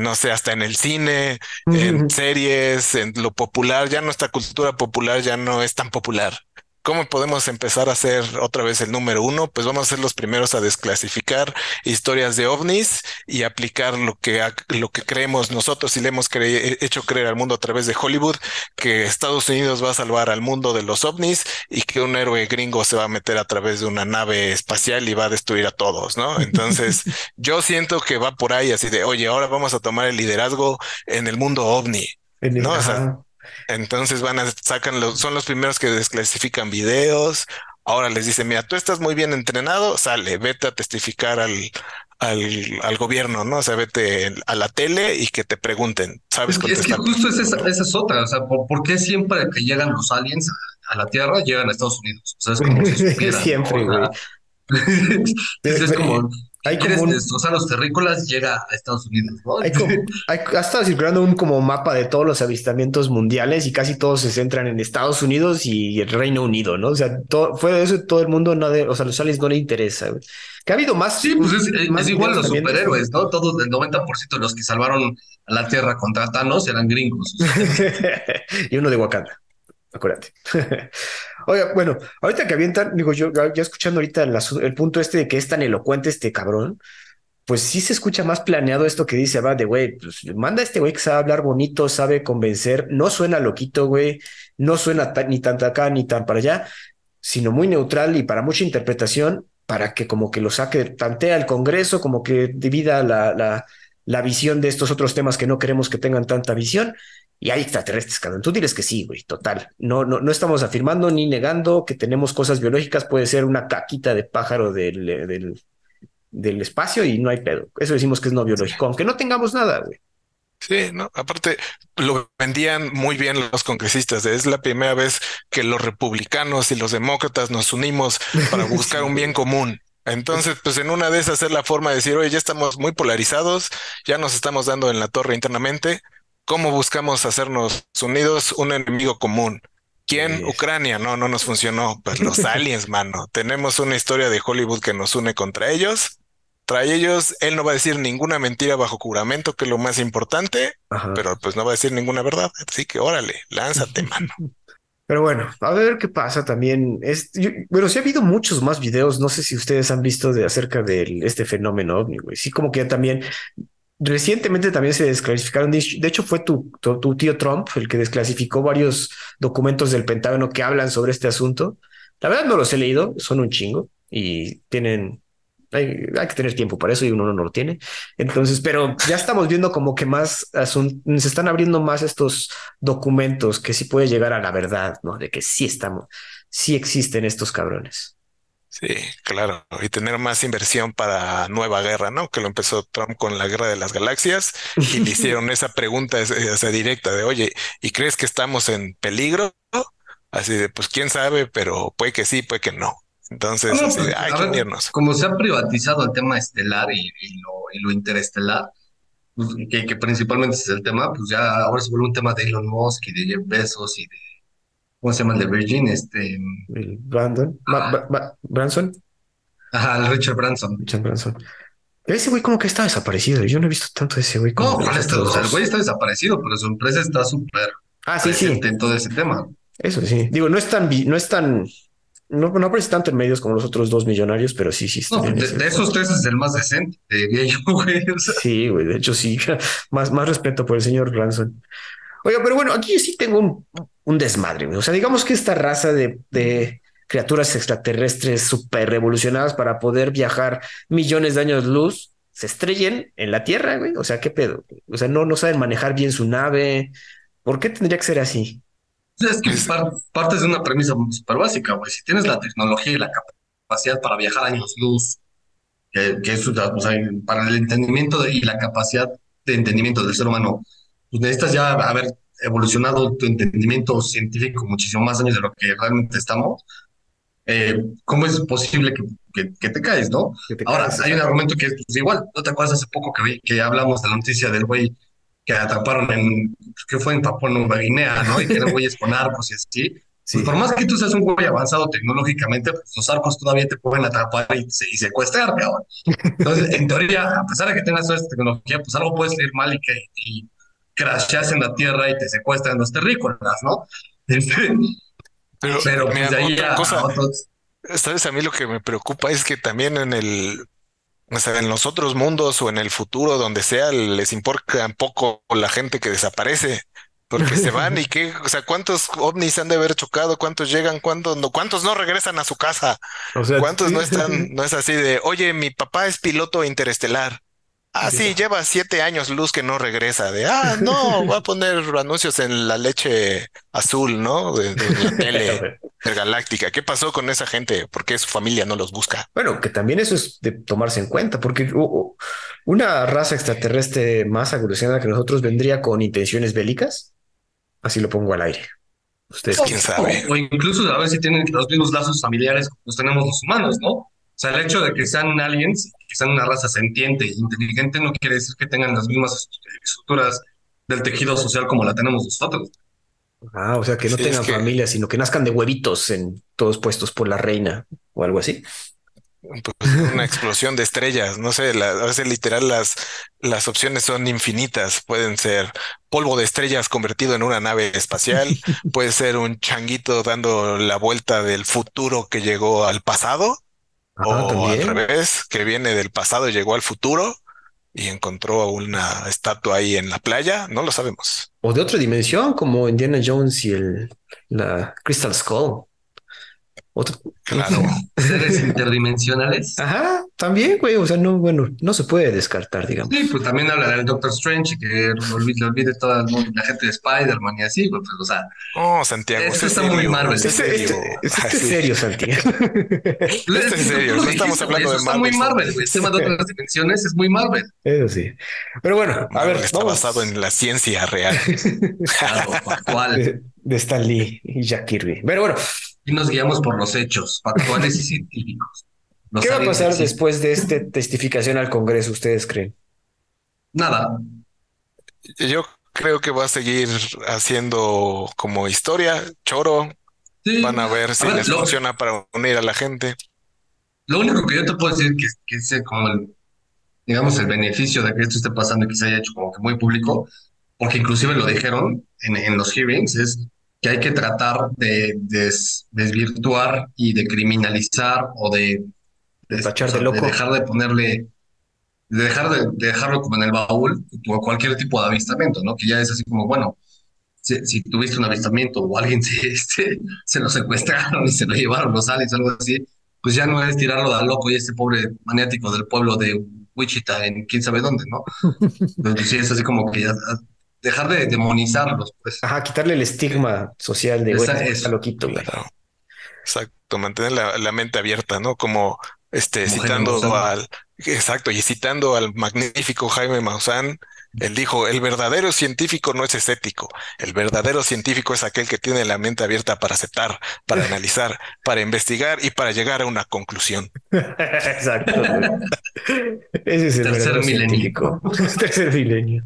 no sé, hasta en el cine, en series, en lo popular, ya nuestra cultura popular ya no es tan popular. ¿Cómo podemos empezar a ser otra vez el número uno? Pues vamos a ser los primeros a desclasificar historias de ovnis y aplicar lo que, lo que creemos nosotros y le hemos hecho creer al mundo a través de Hollywood, que Estados Unidos va a salvar al mundo de los ovnis y que un héroe gringo se va a meter a través de una nave espacial y va a destruir a todos, ¿no? Entonces, yo siento que va por ahí así de, oye, ahora vamos a tomar el liderazgo en el mundo ovni. ¿no? Entonces van a sacan los, son los primeros que desclasifican videos. Ahora les dicen, mira, tú estás muy bien entrenado, sale, vete a testificar al, al, al gobierno, ¿no? O sea, vete a la tele y que te pregunten, ¿sabes? Es, es que justo esa, esa, es otra, o sea, ¿por, qué siempre que llegan los aliens a, la Tierra llegan a Estados Unidos? O sea, es como si supiera, Siempre, güey. es como, hay como destrozar los terrícolas, llega a Estados Unidos, ¿no? Hay como, hay, ha estado circulando un como mapa de todos los avistamientos mundiales y casi todos se centran en Estados Unidos y el Reino Unido, ¿no? O sea, todo, fuera de eso, todo el mundo, no de, o sea, los aliens no le interesa, Que ha habido más. Sí, pues es, igual los superhéroes, ¿no? Todos, el 90% de los que salvaron a la Tierra contra Thanos eran gringos. y uno de Wakanda acuérdate. Oiga, bueno, ahorita que avientan, digo yo, ya escuchando ahorita el, punto este de que es tan elocuente este cabrón, pues sí se escucha más planeado esto que dice, va de güey, pues manda a este güey que sabe hablar bonito, sabe convencer, no suena loquito, güey, no suena ni tan acá ni tan para allá, sino muy neutral y para mucha interpretación, para que como que lo saque, tantea al Congreso, como que divida la, la, la visión de estos otros temas que no queremos que tengan tanta visión y hay extraterrestres, cabrón. Tú diles que sí, güey, total. No, no, no estamos afirmando ni negando que tenemos cosas biológicas. Puede ser una caquita de pájaro del, del, del espacio y no hay pedo. Eso decimos que es no biológico, aunque no tengamos nada, güey. Sí, no, aparte lo vendían muy bien los congresistas. Es la primera vez que los republicanos y los demócratas nos unimos para buscar un bien común. Entonces, pues en una de esas es la forma de decir, oye, ya estamos muy polarizados, ya nos estamos dando en la torre internamente, ¿Cómo buscamos hacernos unidos un enemigo común? ¿Quién? Ucrania. No, no nos funcionó. Pues los aliens, mano. Tenemos una historia de Hollywood que nos une contra ellos. Trae ellos, él no va a decir ninguna mentira bajo juramento, que es lo más importante, pero pues no va a decir ninguna verdad. Así que órale, lánzate, mano. Pero bueno, a ver qué pasa también. Es, bueno, sí ha habido muchos más videos. No sé si ustedes han visto de acerca de este fenómeno ovni, güey. Sí, como que ya también Recientemente también se desclasificaron, de hecho fue tu, tío Trump el que desclasificó varios documentos del Pentágono que hablan sobre este asunto. La verdad no los he leído, son un chingo y tienen, hay, que tener tiempo para eso y uno no lo tiene. Entonces, pero ya estamos viendo como que más se están abriendo más estos documentos que sí puede llegar a la verdad, ¿no? De que sí estamos, sí existen estos cabrones. Sí, claro, y tener más inversión para nueva guerra, ¿no? Que lo empezó Trump con la guerra de las galaxias y le hicieron esa pregunta esa directa de, oye, ¿y crees que estamos en peligro? Así de, pues quién sabe, pero puede que sí, puede que no. Entonces, así de, hay que unirnos. Como se ha privatizado el tema estelar y, lo, y lo, interestelar, pues, que, que, principalmente es el tema, pues ya ahora se vuelve un tema de Elon Musk y de Jeff Bezos y de ¿cómo se llama el de Virgin? Este. Brandon. Branson. Ajá, el Richard Branson. Richard Branson. Ese güey como que está desaparecido. Yo no he visto tanto de ese güey. No, el güey está desaparecido, pero su empresa está súper ah, sí, sí. en todo ese tema. Eso sí. Digo, no es tan, no es tan, no, no aparece tanto en medios como los otros dos millonarios, pero sí, sí. Está no, de, esos tres es el más decente, diría yo, güey. Sí, güey, de hecho sí. Más, más respeto por el señor Branson. Oiga, pero bueno, aquí sí tengo un, desmadre. O sea, digamos que esta raza de, criaturas extraterrestres súper revolucionadas para poder viajar millones de años luz se estrellen en la Tierra, güey. O sea, ¿qué pedo? O sea, no, no saben manejar bien su nave. ¿Por qué tendría que ser así? Es que partes de una premisa súper básica, güey. Si tienes la tecnología y la capacidad para viajar años luz, que, que es, para el entendimiento y la capacidad de entendimiento del ser humano pues necesitas ya haber evolucionado tu entendimiento científico muchísimo más años de lo que realmente estamos. Eh, ¿Cómo es posible que, que, te caes, no? Ahora, hay un argumento que es pues, igual. ¿No te acuerdas hace poco que, que hablamos de la noticia del güey que atraparon en, que fue en Papua Nueva Guinea, ¿no? Y que eran güeyes con arcos y así. Pues por más que tú seas un güey avanzado tecnológicamente, pues los arcos todavía te pueden atrapar y, y secuestrar, cabrón. Entonces, en teoría, a pesar de que tengas toda esta tecnología, pues algo puede salir mal y que y crashas en la tierra y te secuestran los terrícolas, ¿no? pero, pero pues de ahí a, cosa, ¿Sabes? A mí lo que me preocupa es que también en el, o sea, en los otros mundos o en el futuro, donde sea, les importa un poco la gente que desaparece. Porque se van y qué, o sea, ¿cuántos ovnis han de haber chocado? ¿Cuántos llegan? ¿Cuántos no, cuántos no regresan a su casa? O sea, ¿Cuántos no están, no es así de, oye, mi papá es piloto interestelar? Ah, sí, lleva siete años luz que no regresa. De, ah, no, voy a poner anuncios en la leche azul, ¿no? De, la tele galáctica. ¿Qué pasó con esa gente? ¿Por qué su familia no los busca? Bueno, que también eso es de tomarse en cuenta, porque una raza extraterrestre más evolucionada que nosotros vendría con intenciones bélicas. Así lo pongo al aire. Ustedes quién sabe. O, incluso a ver si tienen los mismos lazos familiares como los tenemos los humanos, ¿no? Sea, el hecho de que sean aliens, que sean una raza sentiente e inteligente, no quiere decir que tengan las mismas estructuras del tejido social como la tenemos nosotros. Ah, o sea, que no tengan familia, sino que nazcan de huevitos en todos puestos por la reina o algo así. Pues, una explosión de estrellas, no sé, a veces literal las, las opciones son infinitas, pueden ser polvo de estrellas convertido en una nave espacial, puede ser un changuito dando la vuelta del futuro que llegó al pasado, o al revés, que viene del pasado y llegó al futuro y encontró una estatua ahí en la playa, no lo sabemos. O de otra dimensión, como Indiana Jones y el, la Crystal Skull. Otro. Claro. Seres interdimensionales. Ajá, también, güey. O sea, no, bueno, no se puede descartar, digamos. Sí, pues también habla del Doctor Strange, que le olvide, olvide toda la gente de Spider-Man y así, pues, o sea. Oh, Santiago. Esto está muy Marvel. Este, este, este, es serio, Santiago. este es serio. No estamos hablando de Marvel. Está muy Marvel, güey. El tema de otras dimensiones es muy Marvel. Eso sí. Pero bueno, a ver. Está basado en la ciencia real. claro, actual. De, de Stan Lee y Jack Kirby. Pero bueno y nos guiamos por los hechos factuales y científicos. ¿Qué va a pasar después de esta testificación al Congreso, ustedes creen? Nada. Yo creo que va a seguir haciendo como historia, choro. Van a ver si les funciona para unir a la gente. Lo único que yo te puedo decir que, que es como el, digamos, el beneficio de que esto esté pasando y que se haya hecho como que muy público, porque inclusive lo dijeron en, en los hearings, es que hay que tratar de, desvirtuar y de criminalizar o de, de, dejar de ponerle, de dejar de, dejarlo como en el baúl o cualquier tipo de avistamiento, ¿no? Que ya es así como, bueno, si, tuviste un avistamiento o alguien se, este, se lo secuestraron y se lo llevaron los aliens o algo así, pues ya no es tirarlo de loco y este pobre maniático del pueblo de Wichita en quién sabe dónde, ¿no? Entonces sí es así como que ya dejar de demonizarlos, pues. Ajá, quitarle el estigma social de, está loquito, Exacto, mantener la, mente abierta, ¿no? Como este, citando al, exacto, y citando al magnífico Jaime Maussan, él dijo, el verdadero científico no es estético, el verdadero científico es aquel que tiene la mente abierta para aceptar, para analizar, para investigar y para llegar a una conclusión. Exacto. Ese es el tercer milenio. tercer milenio.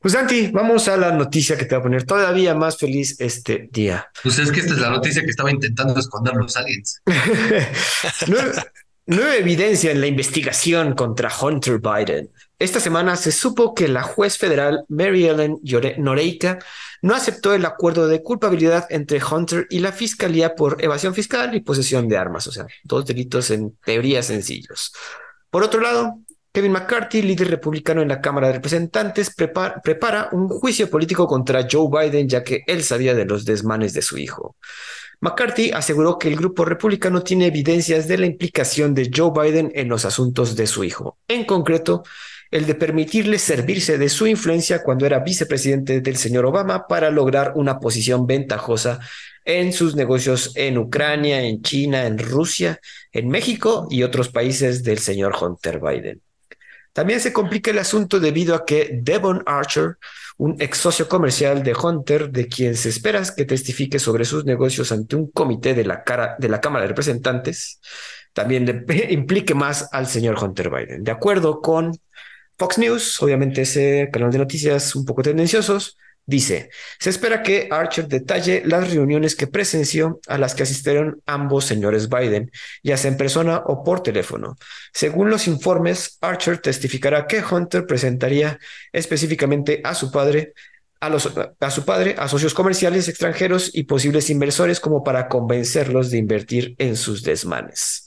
Pues Santi, vamos a la noticia que te va a poner todavía más feliz este día. Pues es que esta es la noticia que estaba intentando esconder los aliens. nueva, evidencia en la investigación contra Hunter Biden. Esta semana se supo que la juez federal Mary Ellen Noreika no aceptó el acuerdo de culpabilidad entre Hunter y la fiscalía por evasión fiscal y posesión de armas, o sea, dos delitos en teoría sencillos. Por otro lado, Kevin McCarthy, líder republicano en la Cámara de Representantes, prepara, un juicio político contra Joe Biden ya que él sabía de los desmanes de su hijo. McCarthy aseguró que el grupo republicano tiene evidencias de la implicación de Joe Biden en los asuntos de su hijo, en concreto, el de permitirle servirse de su influencia cuando era vicepresidente del señor Obama para lograr una posición ventajosa en sus negocios en Ucrania, en China, en Rusia, en México y otros países del señor Hunter Biden. También se complica el asunto debido a que Devon Archer, un ex socio comercial de Hunter, de quien se espera que testifique sobre sus negocios ante un comité de la, de la Cámara de Representantes, también implique más al señor Hunter Biden. De acuerdo con Fox News, obviamente ese canal de noticias un poco tendenciosos, Dice, se espera que Archer detalle las reuniones que presenció a las que asistieron ambos señores Biden, ya sea en persona o por teléfono. Según los informes, Archer testificará que Hunter presentaría específicamente a su padre, a, los, a a socios comerciales extranjeros y posibles inversores como para convencerlos de invertir en sus desmanes.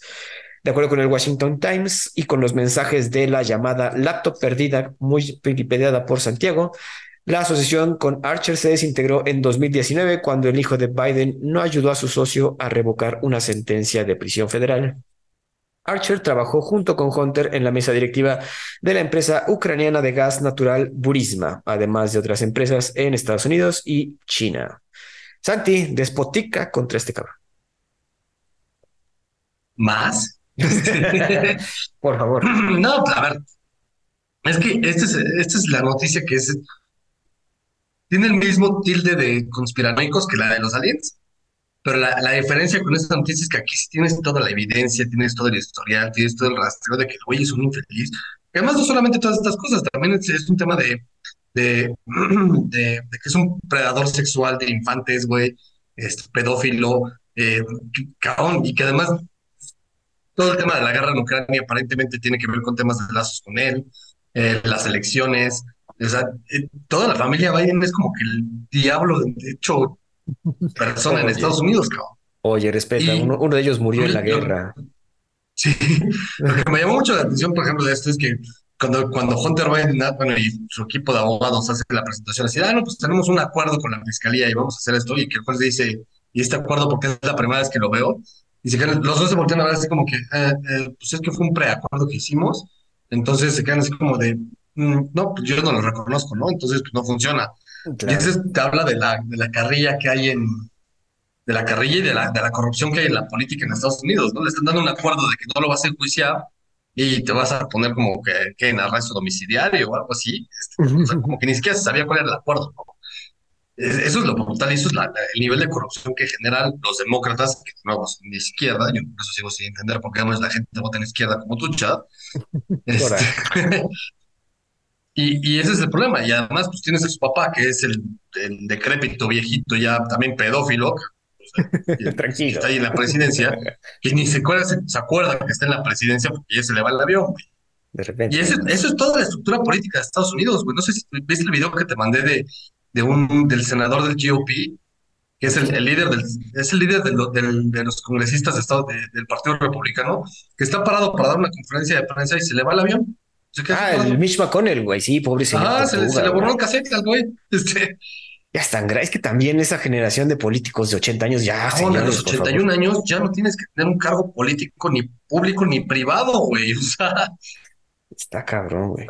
De acuerdo con el Washington Times y con los mensajes de la llamada laptop perdida, muy wikipediada por Santiago, la asociación con Archer se desintegró en 2019 cuando el hijo de Biden no ayudó a su socio a revocar una sentencia de prisión federal. Archer trabajó junto con Hunter en la mesa directiva de la empresa ucraniana de gas natural Burisma, además de otras empresas en Estados Unidos y China. Santi, despotica contra este cabrón. ¿Más? Por favor. No, a ver. Es que esta es, esta es la noticia que es tiene el mismo tilde de conspiranoicos que la de los aliens. Pero la, la diferencia con esta noticia es que aquí tienes toda la evidencia, tienes todo el historial, tienes todo el rastreo de que el güey es un infeliz. Además no solamente todas estas cosas, también es, un tema de, de, de, que es un predador sexual de infantes, güey, este, pedófilo, eh, y que además todo el tema de la guerra en Ucrania aparentemente tiene que ver con temas de lazos con él, eh, las elecciones, o sea, eh, toda la familia Biden es como que el diablo, de hecho, persona en Estados Unidos, cabrón. Oye, respeta, uno, uno, de ellos murió en la guerra. Sí, lo que me llamó mucho la atención, por ejemplo, de esto es que cuando, cuando Hunter Biden, bueno, y su equipo de abogados hace la presentación, así, ah, no, pues tenemos un acuerdo con la fiscalía y vamos a hacer esto, y que el juez dice, y este acuerdo porque es la primera vez que lo veo, y se quedan, los dos se voltean a ver así como que, eh, eh, pues es que fue un preacuerdo que hicimos, entonces se quedan así como de, no, pues yo no lo reconozco, ¿no? Entonces pues no funciona. Y eso te habla de la, de la carrilla que hay en, de la carrilla y de la, de la corrupción que hay en la política en Estados Unidos, ¿no? Le están dando un acuerdo de que no lo vas a enjuiciar y te vas a poner como que, que en arresto domiciliario o algo así. Este, como que ni siquiera se sabía cuál era el acuerdo. Eso es lo brutal y eso es el nivel de corrupción que generan los demócratas, que no son de izquierda. Yo por eso sigo sin entender por qué no es la gente vota en izquierda como tú, Chad. Este, y, y, ese es el problema. Y además, pues tienes a su papá, que es el, el decrépito viejito, ya también pedófilo, Tranquilo. Está ahí en la presidencia, y ni se acuerda, se, acuerda que está en la presidencia porque ya se le va el avión, De repente. Y eso, eso, es toda la estructura política de Estados Unidos, güey. No sé si viste el video que te mandé de, de un, del senador del GOP, que es el, líder, del, es el líder de los congresistas de Estado, del Partido Republicano, que está parado para dar una conferencia de prensa y se le va el avión. Ah, el Mitch McConnell, güey, sí, pobre señor. Ah, se, le borró el cassette al güey. Este, ya están Es que también esa generación de políticos de 80 años ya. No, señores, los 81 años ya no tienes que tener un cargo político ni público ni privado, güey. O sea. Está cabrón, güey.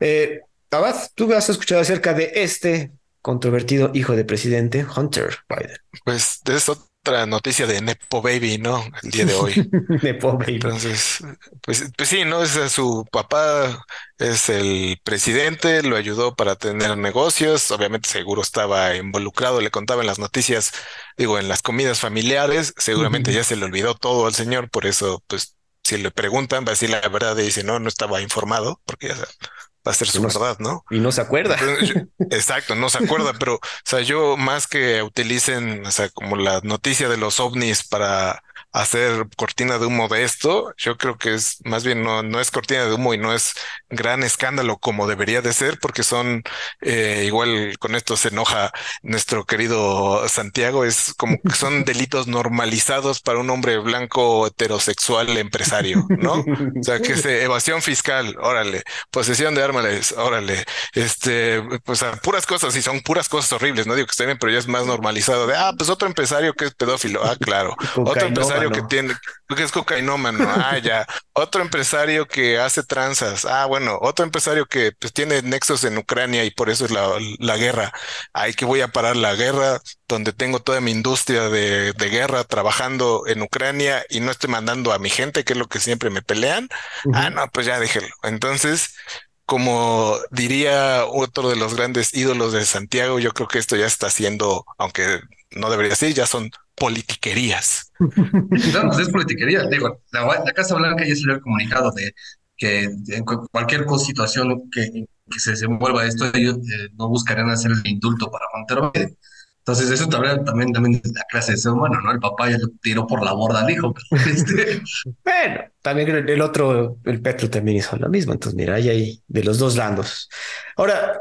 Eh, Abad, tú has escuchado acerca de este controvertido hijo de presidente, Hunter Biden. Pues de eso otra noticia de Nepo Baby, ¿no? El día de hoy. Nepo Baby. Entonces, pues, pues sí, ¿no? Es su papá, es el presidente, lo ayudó para tener negocios, obviamente seguro estaba involucrado, le contaba en las noticias, digo, en las comidas familiares, seguramente ya se le olvidó todo al señor, por eso, pues, si le preguntan, va a decir la verdad y dice, no, no estaba informado, porque ya va a ser su verdad, ¿no? Y no se acuerda. exacto, no se acuerda, pero, o sea, yo más que utilicen, o sea, como la noticia de los ovnis para hacer cortina de humo de esto, yo creo que es más bien no, no es cortina de humo y no es gran escándalo como debería de ser, porque son eh, igual con esto se enoja nuestro querido Santiago, es como que son delitos normalizados para un hombre blanco heterosexual empresario, ¿no? O sea, que es evasión fiscal, órale, posesión de armas, órale, este, pues a puras cosas y son puras cosas horribles, no digo que estén bien, pero ya es más normalizado de, ah, pues otro empresario que es pedófilo, ah, claro, otro empresario que tiene, que es cocainómano, ah, ya. Otro empresario que hace tranzas, ah, bueno, otro empresario que pues, tiene nexos en Ucrania y por eso es la, la guerra. Ay, que voy a parar la guerra donde tengo toda mi industria de, de, guerra trabajando en Ucrania y no estoy mandando a mi gente, que es lo que siempre me pelean. Ah, no, pues ya déjelo. Entonces, como diría otro de los grandes ídolos de Santiago, yo creo que esto ya está siendo, aunque no debería ser, ya son politiquerías. No, pues es politiquería. Digo, la, Casa Blanca ya salió el comunicado de que en cualquier situación que, que se desenvuelva esto, ellos eh, no buscarían hacer el indulto para Monterrey. Entonces, eso también, también, también de la clase de ser humano, ¿no? El papá ya lo tiró por la borda al hijo. Este, bueno, también el otro, el Petro también hizo lo mismo. Entonces, mira, hay ahí de los dos lados. Ahora,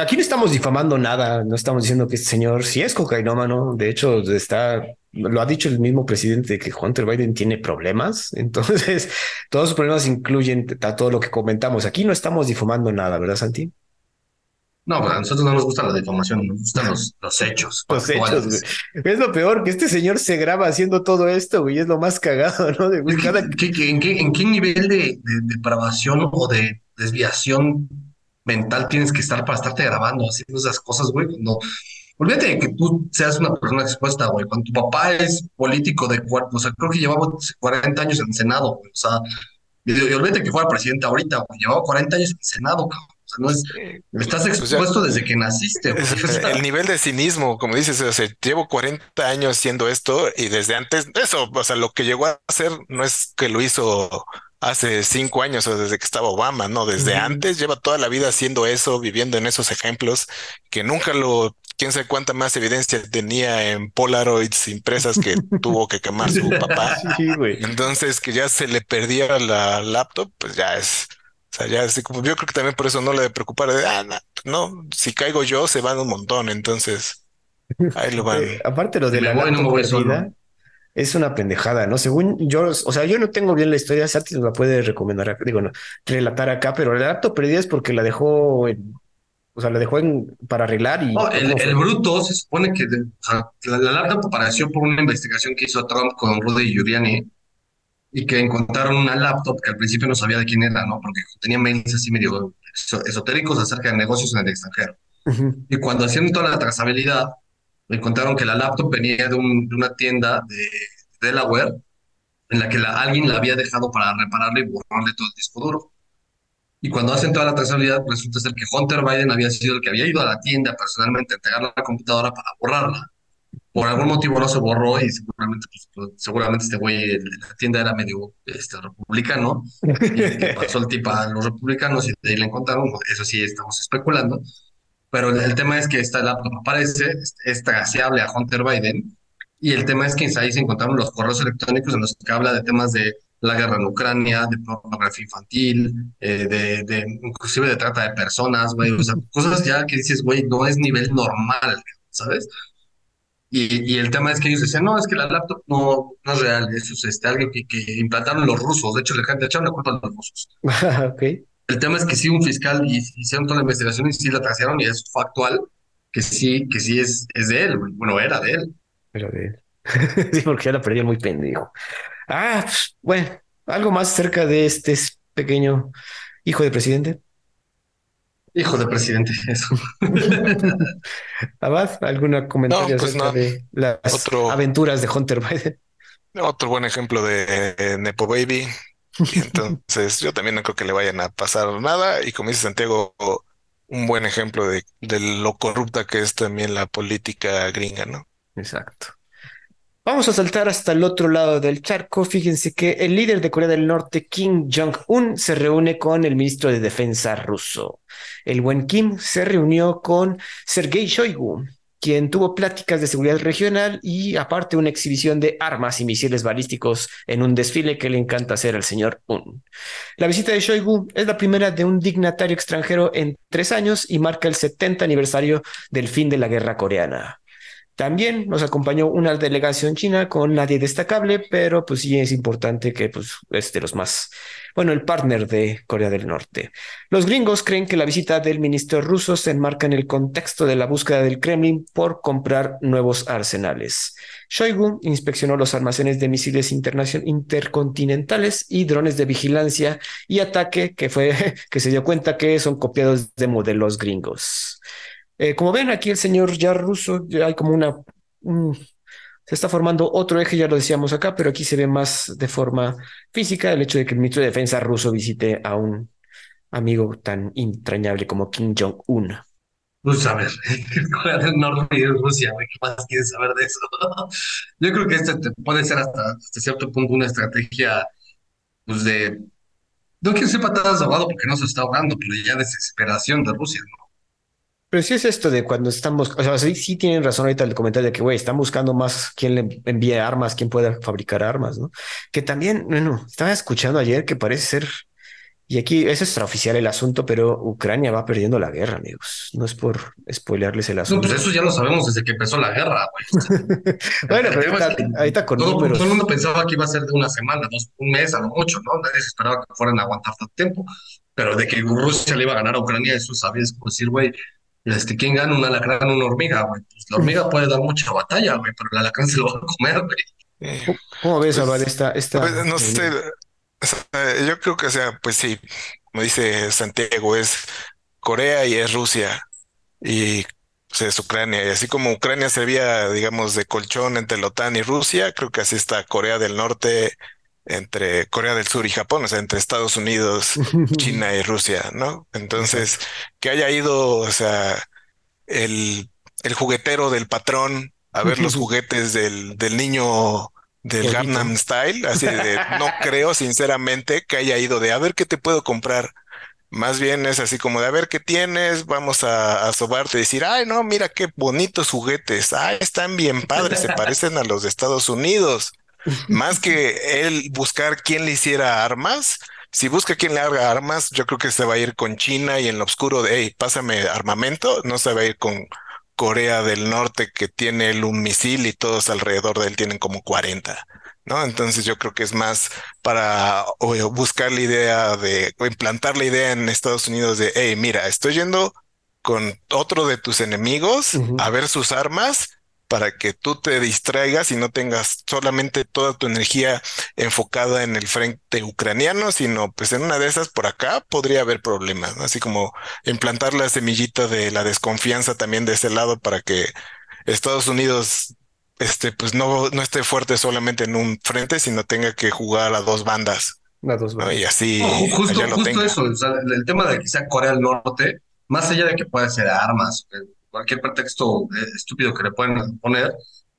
Aquí no estamos difamando nada, no estamos diciendo que este señor sí es cocainómano, de hecho está, lo ha dicho el mismo presidente que Hunter Biden tiene problemas, entonces todos sus problemas incluyen a todo lo que comentamos. Aquí no estamos difamando nada, ¿verdad, Santi? No, a nosotros no nos gusta la difamación, nos gustan los, los hechos. Los hechos, güey. Es lo peor, que este señor se graba haciendo todo esto, güey, es lo más cagado, ¿no? De, en, qué, ¿En qué nivel de, de depravación o de desviación mental tienes que estar para estarte grabando, haciendo esas cosas, güey. No, olvídate de que tú seas una persona expuesta, güey. Cuando tu papá es político de cuerpo, o sea, creo que llevaba 40 años en el Senado, güey. O sea, y, olvídate que fuera presidente ahorita, güey. Llevaba 40 años en el Senado, cabrón. O no es, estás pues expuesto desde que naciste. el nivel de cinismo, como dices, o sea, llevo 40 años haciendo esto y desde antes, eso, o sea, lo que llegó a hacer no es que lo hizo hace cinco años o desde que estaba Obama, no, desde antes lleva toda la vida haciendo eso, viviendo en esos ejemplos, que nunca lo, quién sabe cuánta más evidencia tenía en Polaroids impresas que tuvo que quemar su papá. Entonces, que ya se le perdiera la laptop, pues ya es, o sea, ya así como, yo creo que también por eso no le de preocupar de, ah, no, si caigo yo, se van un montón, entonces, ahí lo van. Eh, aparte lo de la laptop es una pendejada, ¿no? Según yo, o sea, yo no tengo bien la historia, Sati nos la puede recomendar, digo, no, relatar acá, pero la laptop perdida es porque la dejó en, o sea, la dejó en, para arreglar y... el, bruto se supone que la, laptop apareció por una investigación que hizo Trump con Rudy Giuliani y que encontraron una laptop que al principio no sabía de quién era, ¿no? Porque tenía mails así medio esotéricos acerca de negocios en el extranjero. Y cuando hacían toda la trazabilidad, me contaron que la laptop venía de, una tienda de Delaware en la que alguien la había dejado para repararle y borrarle todo el disco duro. Y cuando hacen toda la trazabilidad, resulta ser que Hunter Biden había sido el que había ido a la tienda personalmente a entregar la computadora para borrarla. Por algún motivo no se borró y seguramente, pues, pues seguramente este güey, la tienda era medio este, republicano. Y pasó el tipo a los republicanos y de ahí la encontraron. Eso sí, estamos especulando. Pero el, tema es que esta laptop aparece, es traceable a Hunter Biden, y el tema es que ahí se encontraron los correos electrónicos en los que habla de temas de la guerra en Ucrania, de pornografía infantil, eh, de, de, inclusive de trata de personas, güey, o sea, cosas ya que dices, güey, no es nivel normal, ¿sabes? Y, y, el tema es que ellos decían, no, es que la laptop no, no es real, eso es este, algo que, que implantaron los rusos, de hecho, le, le echaron la culpa a los rusos. okay. El tema es que sí, un fiscal y, hicieron toda la investigación y sí la tracearon y es factual que sí, que sí es, es de él, bueno, era de él. Era de él. sí, porque ya la perdió muy pendejo. Ah, pues, bueno, algo más cerca de este pequeño hijo de presidente. Hijo de presidente, eso. Abad, ¿alguna comentario pues acerca de las aventuras de Hunter Biden? Otro buen ejemplo de Nepo Baby, entonces, yo también no creo que le vayan a pasar nada. Y como dice Santiago, un buen ejemplo de, de lo corrupta que es también la política gringa, ¿no? Exacto. Vamos a saltar hasta el otro lado del charco. Fíjense que el líder de Corea del Norte, Kim Jong-un, se reúne con el ministro de Defensa ruso. El buen Kim se reunió con Sergei Shoigu, quien tuvo pláticas de seguridad regional y aparte una exhibición de armas y misiles balísticos en un desfile que le encanta hacer al señor Un. La visita de Shoigu es la primera de un dignatario extranjero en tres años y marca el 70 aniversario del fin de la guerra coreana. También nos acompañó una delegación china con nadie destacable, pero pues sí es importante que pues es de los más, bueno, el partner de Corea del Norte. Los gringos creen que la visita del ministro ruso se enmarca en el contexto de la búsqueda del Kremlin por comprar nuevos arsenales. Shoigu inspeccionó los almacenes de misiles intercontinentales y drones de vigilancia y ataque que fue que se dio cuenta que son copiados de modelos gringos. Eh, como ven aquí el señor ya ruso, hay como una... se está formando otro eje, ya lo decíamos acá, pero aquí se ve más de forma física el hecho de que el ministro de Defensa ruso visite a un amigo tan entrañable como Kim Jong-un. Pues a ver, Corea del Norte y Rusia, ¿qué más quieres saber de eso? Yo creo que este puede ser hasta, hasta cierto punto una estrategia, pues de, no quiero ser patadas de ahogado porque no se está ahogando, pero ya desesperación de Rusia, ¿no? Pero sí es esto de cuando estamos, o sea, sí, sí tienen razón ahorita el comentario de que, güey, están buscando más quién le envíe armas, quién pueda fabricar armas, ¿no? Que también, bueno, estaba escuchando ayer que parece ser, y aquí es extraoficial el asunto, pero Ucrania va perdiendo la guerra, amigos. No es por spoilearles el asunto. No, pues eso ya lo sabemos desde que empezó la guerra, güey. bueno, pero ahorita, con todo, números. Todo el mundo pensaba que iba a ser de una semana, dos, un mes, a lo mucho, ¿no? Nadie se esperaba que fueran a aguantar tanto tiempo. Pero de que Rusia le iba a ganar a Ucrania, eso sabías como decir, güey, este, ¿quién gana un alacrán o una hormiga, güey? Pues la hormiga puede dar mucha batalla, güey, pero el alacrán se lo va a comer, güey. ¿Cómo ves, pues, esta, esta... Pues, no sé, yo creo que, o sea, pues sí, como dice Santiago, es Corea y es Rusia y pues, es Ucrania. Y así como Ucrania servía, digamos, de colchón entre la OTAN y Rusia, creo que así está Corea del Norte entre Corea del Sur y Japón, o sea, entre Estados Unidos, China y Rusia, ¿no? Entonces, que haya ido, o sea, el, el juguetero del patrón a ver los juguetes del, del niño del Gangnam Style, así de, no creo sinceramente que haya ido de a ver qué te puedo comprar. Más bien es así como de a ver qué tienes, vamos a, a sobarte y decir, ay, no, mira qué bonitos juguetes, ay, están bien padres, se parecen a los de Estados Unidos. Más que él buscar quién le hiciera armas, si busca quién le haga armas, yo creo que se va a ir con China y en lo oscuro de, hey, pásame armamento, no se va a ir con Corea del Norte que tiene él un misil y todos alrededor de él tienen como 40. ¿No? Entonces yo creo que es más para buscar la idea de, o implantar la idea en Estados Unidos de, hey, mira, estoy yendo con otro de tus enemigos a ver sus armas para que tú te distraigas y no tengas solamente toda tu energía enfocada en el frente ucraniano, sino pues en una de esas por acá podría haber problemas, Así como implantar la semillita de la desconfianza también de ese lado para que Estados Unidos este, pues no, no esté fuerte solamente en un frente, sino tenga que jugar a dos bandas. A dos bandas. Y así. justo, eso, el tema de que sea Corea del Norte, más allá de que pueda ser armas, cualquier pretexto eh, estúpido que le pueden poner,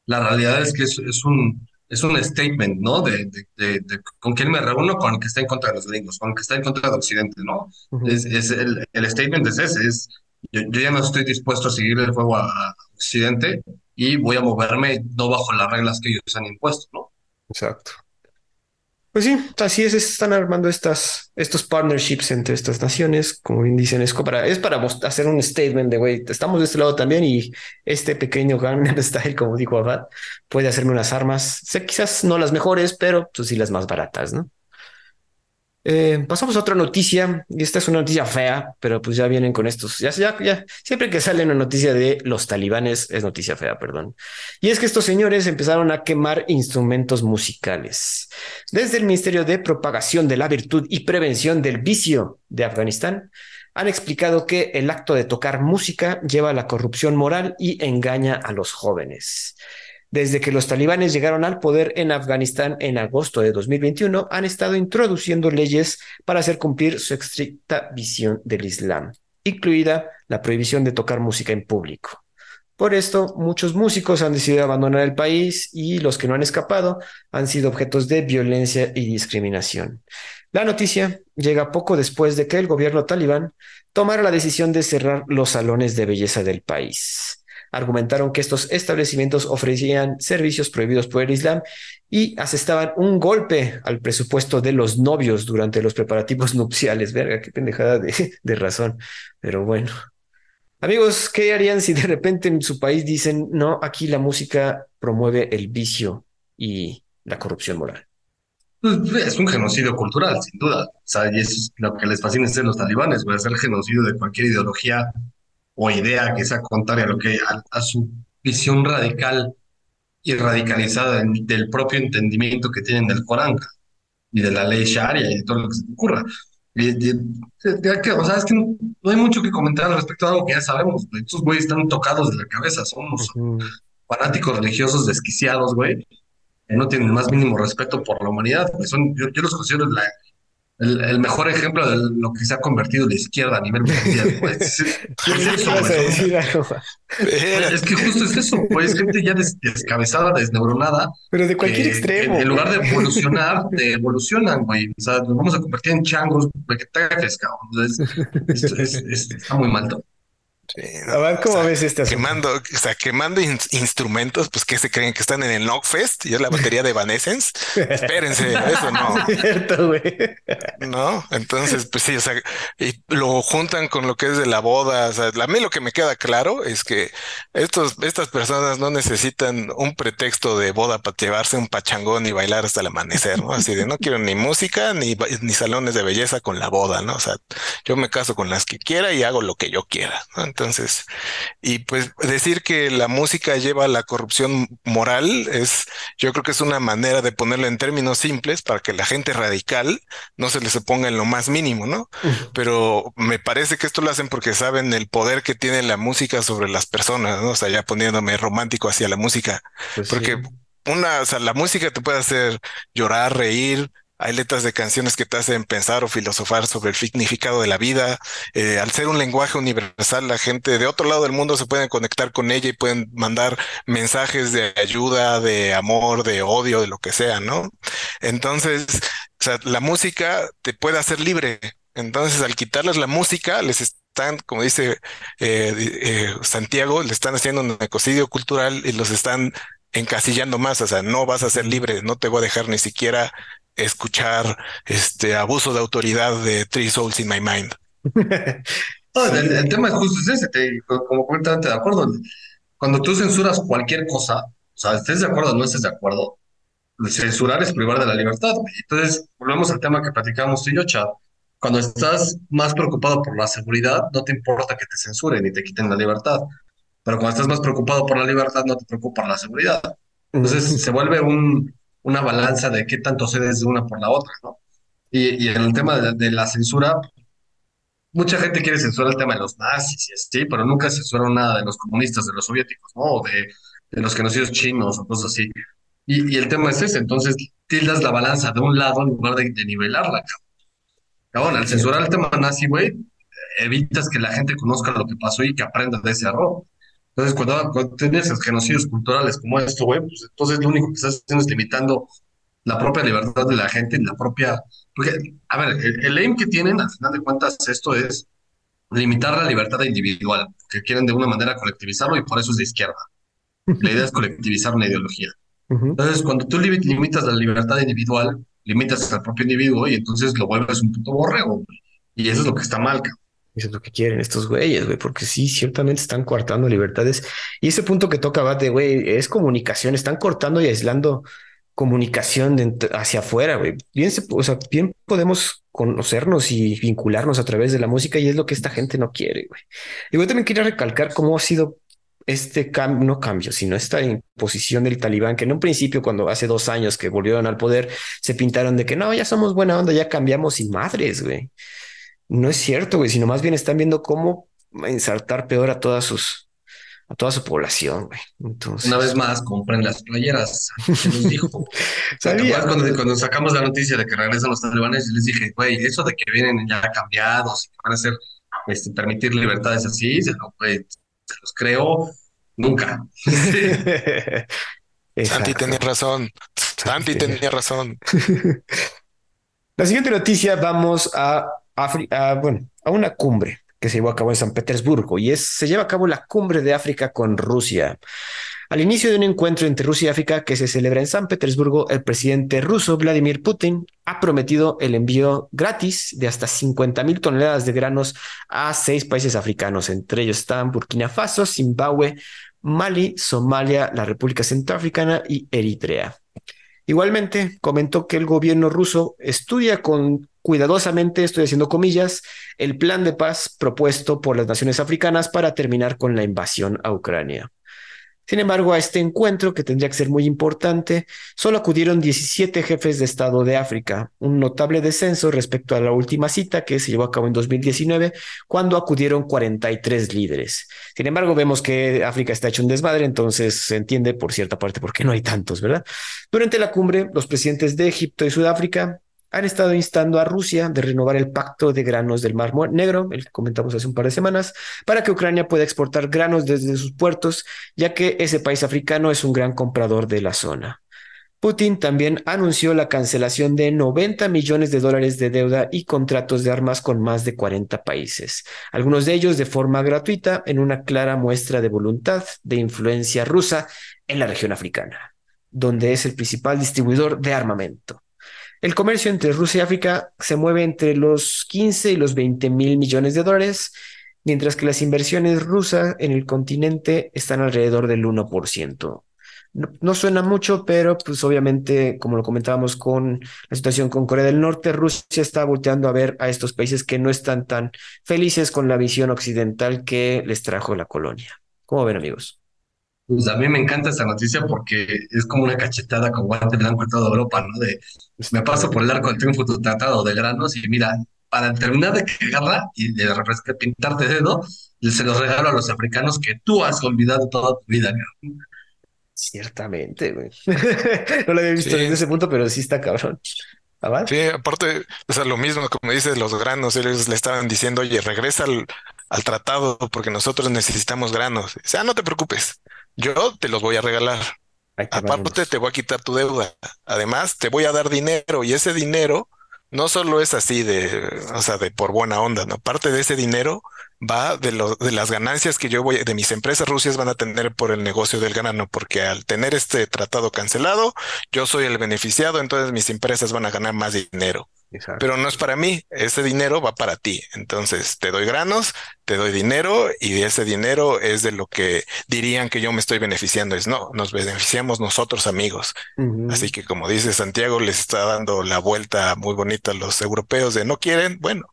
la realidad es que es, es un, es un statement, ¿no? De, de, de, con quién me reúno, con el que está en contra de los gringos, con el que está en contra de Occidente, ¿no? es, es, el, el statement es ese, es yo, ya no estoy dispuesto a seguir el juego a, Occidente y voy a moverme no bajo las reglas que ellos han impuesto, ¿no? Exacto. Pues sí, así es, están armando estas, estos partnerships entre estas naciones, como bien dicen, es para, es para hacer un statement de, güey, estamos de este lado también y este pequeño Gangnam Style, como dijo Abad, puede hacerme unas armas, sé, quizás no las mejores, pero pues sí las más baratas, ¿no? Eh, pasamos a otra noticia, y esta es una noticia fea, pero pues ya vienen con estos. Ya, ya, ya, siempre que sale una noticia de los talibanes es noticia fea, perdón. Y es que estos señores empezaron a quemar instrumentos musicales. Desde el Ministerio de Propagación de la Virtud y Prevención del Vicio de Afganistán, han explicado que el acto de tocar música lleva a la corrupción moral y engaña a los jóvenes. Desde que los talibanes llegaron al poder en Afganistán en agosto de 2021, han estado introduciendo leyes para hacer cumplir su estricta visión del Islam, incluida la prohibición de tocar música en público. Por esto, muchos músicos han decidido abandonar el país y los que no han escapado han sido objetos de violencia y discriminación. La noticia llega poco después de que el gobierno talibán tomara la decisión de cerrar los salones de belleza del país argumentaron que estos establecimientos ofrecían servicios prohibidos por el Islam y asestaban un golpe al presupuesto de los novios durante los preparativos nupciales. Verga, qué pendejada de, razón. Pero bueno. Amigos, ¿qué harían si de repente en su país dicen, no, aquí la música promueve el vicio y la corrupción moral? Pues, es un genocidio cultural, sin duda. O sea, y es lo que les fascina ser los talibanes, a hacer genocidio de cualquier ideología o idea que sea contraria a lo que a, su visión radical y radicalizada del propio entendimiento que tienen del Corán y de la ley Sharia y de todo lo que se te ocurra. o sea, es que no, hay mucho que comentar al respecto de algo que ya sabemos. Estos güeyes están tocados de la cabeza, somos fanáticos religiosos desquiciados, güey, que no tienen el más mínimo respeto por la humanidad. Son, yo, yo los considero la, el, mejor ejemplo de lo que se ha convertido la izquierda a nivel mundial. Pues. Es, que justo es eso, pues gente ya descabezada, desneuronada. Pero de cualquier extremo. En, lugar de evolucionar, te evolucionan, güey. O sea, nos vamos a convertir en changos vegetales, cabrón. Es, está muy mal todo. Sí, ¿cómo ves este Quemando, o sea, quemando instrumentos, pues que se creen que están en el Knockfest y es la batería de Evanescence. Espérense, eso no. Cierto, güey. No, entonces, pues sí, o sea, y lo juntan con lo que es de la boda. O sea, a mí lo que me queda claro es que estos, estas personas no necesitan un pretexto de boda para llevarse un pachangón y bailar hasta el amanecer, ¿no? Así de no quiero ni música ni, ni salones de belleza con la boda, ¿no? O sea, yo me caso con las que quiera y hago lo que yo quiera, ¿no? Entonces, y pues decir que la música lleva a la corrupción moral es, yo creo que es una manera de ponerlo en términos simples para que la gente radical no se les ponga en lo más mínimo, ¿no? Pero me parece que esto lo hacen porque saben el poder que tiene la música sobre las personas, ¿no? O sea, ya poniéndome romántico hacia la música, pues porque una, o sea, la música te puede hacer llorar, reír, hay letras de canciones que te hacen pensar o filosofar sobre el significado de la vida. Eh, al ser un lenguaje universal, la gente de otro lado del mundo se puede conectar con ella y pueden mandar mensajes de ayuda, de amor, de odio, de lo que sea, ¿no? Entonces, o sea, la música te puede hacer libre. Entonces, al quitarles la música, les están, como dice eh, eh, Santiago, le están haciendo un ecocidio cultural y los están encasillando más, o sea, no vas a ser libre, no te voy a dejar ni siquiera escuchar este abuso de autoridad de Three Souls in My Mind. el, tema es justo ese, como completamente de acuerdo. Cuando tú censuras cualquier cosa, o sea, estés de acuerdo o no estés de acuerdo, censurar es privar de la libertad. Entonces, volvemos al tema que platicamos tú y yo, Chad. Cuando estás más preocupado por la seguridad, no te importa que te censuren y te quiten la libertad. Pero cuando estás más preocupado por la libertad, no te preocupa la seguridad. Entonces, se vuelve un, una balanza de qué tanto cedes de una por la otra, ¿no? Y, y en el tema de, la censura, mucha gente quiere censurar el tema de los nazis y así, pero nunca censuraron nada de los comunistas, de los soviéticos, ¿no? O de, de los genocidios chinos o cosas así. Y, y, el tema es ese, entonces tildas la balanza de un lado en lugar de, nivelarla, cabrón. al censurar el tema nazi, güey, evitas que la gente conozca lo que pasó y que aprenda de ese error. Entonces, cuando, tienes genocidios culturales como esto, güey, pues entonces lo único que estás haciendo es limitando la propia libertad de la gente la propia... Porque, a ver, el, aim que tienen, al final de cuentas, esto es limitar la libertad individual, que quieren de una manera colectivizarlo y por eso es de izquierda. La idea es colectivizar una ideología. Entonces, cuando tú limitas la libertad individual, limitas al propio individuo y entonces lo vuelves un puto borrego. Y eso es lo que está mal, cabrón. Eso es lo que quieren estos güeyes, güey, porque sí, ciertamente están cortando libertades. Y ese punto que toca Bate, güey, es comunicación, están cortando y aislando comunicación hacia afuera, güey. Bien, o sea, bien podemos conocernos y vincularnos a través de la música y es lo que esta gente no quiere, güey. Y yo también quería recalcar cómo ha sido este cambio, no cambio, sino esta imposición del talibán, que en un principio, cuando hace dos años que volvieron al poder, se pintaron de que no, ya somos buena onda, ya cambiamos sin madres, güey. No es cierto, güey, sino más bien están viendo cómo ensartar peor a todas sus, a toda su población, güey. Entonces... Una vez más, compren las playeras. ¿Qué nos dijo? cuando, cuando, sacamos la noticia de que regresan los talibanes, les dije, güey, eso de que vienen ya cambiados y que van a hacer, este, permitir libertades así, se, güey, se los creo nunca. Santi tenía razón. Santi tenía razón. La siguiente noticia, vamos a a, bueno, a una cumbre que se llevó a cabo en San Petersburgo y es, se lleva a cabo la cumbre de África con Rusia. Al inicio de un encuentro entre Rusia y África que se celebra en San Petersburgo, el presidente ruso Vladimir Putin ha prometido el envío gratis de hasta 50 mil toneladas de granos a seis países africanos. Entre ellos están Burkina Faso, Zimbabue, Mali, Somalia, la República Centroafricana y Eritrea. Igualmente, comentó que el gobierno ruso estudia con cuidadosamente, estoy haciendo comillas, el plan de paz propuesto por las naciones africanas para terminar con la invasión a Ucrania. Sin embargo, a este encuentro, que tendría que ser muy importante, solo acudieron 17 jefes de Estado de África, un notable descenso respecto a la última cita que se llevó a cabo en 2019, cuando acudieron 43 líderes. Sin embargo, vemos que África está hecho un desmadre, entonces se entiende por cierta parte por qué no hay tantos, ¿verdad? Durante la cumbre, los presidentes de Egipto y Sudáfrica han estado instando a Rusia de renovar el pacto de granos del Mar Negro, el que comentamos hace un par de semanas, para que Ucrania pueda exportar granos desde sus puertos, ya que ese país africano es un gran comprador de la zona. Putin también anunció la cancelación de 90 millones de dólares de deuda y contratos de armas con más de 40 países, algunos de ellos de forma gratuita en una clara muestra de voluntad de influencia rusa en la región africana, donde es el principal distribuidor de armamento. El comercio entre Rusia y África se mueve entre los 15 y los 20 mil millones de dólares, mientras que las inversiones rusas en el continente están alrededor del 1%. No, suena mucho, pero pues obviamente, como lo comentábamos con la situación con Corea del Norte, Rusia está volteando a ver a estos países que no están tan felices con la visión occidental que les trajo la colonia. ¿Cómo ven, amigos? Pues a mí me encanta esta noticia porque es como una cachetada con guante blanco en toda Europa, ¿no? De me paso por el arco del triunfo tu tratado de granos y mira, para terminar de cagarla y de pintarte dedo, se los regalo a los africanos que tú has olvidado toda tu vida. Ciertamente, güey. no lo había visto desde ese punto, pero sí está cabrón. Sí, aparte, o sea, lo mismo, como dices, los granos, ellos le estaban diciendo, oye, regresa al, al tratado porque nosotros necesitamos granos. O sea, no te preocupes, yo te los voy a regalar. Aparte, te voy a quitar tu deuda. Además, te voy a dar dinero y ese dinero no solo es así de, o sea, de por buena onda, ¿no? Parte de ese dinero va de, lo, de las ganancias que yo voy, de mis empresas rusias van a tener por el negocio del grano, porque al tener este tratado cancelado, yo soy el beneficiado, entonces mis empresas van a ganar más dinero. Pero no es para mí, ese dinero va para ti. Entonces te doy granos, te doy dinero y ese dinero es de lo que dirían que yo me estoy beneficiando. Es no, nos beneficiamos nosotros amigos. Así que como dice Santiago, les está dando la vuelta muy bonita a los europeos de no quieren, bueno,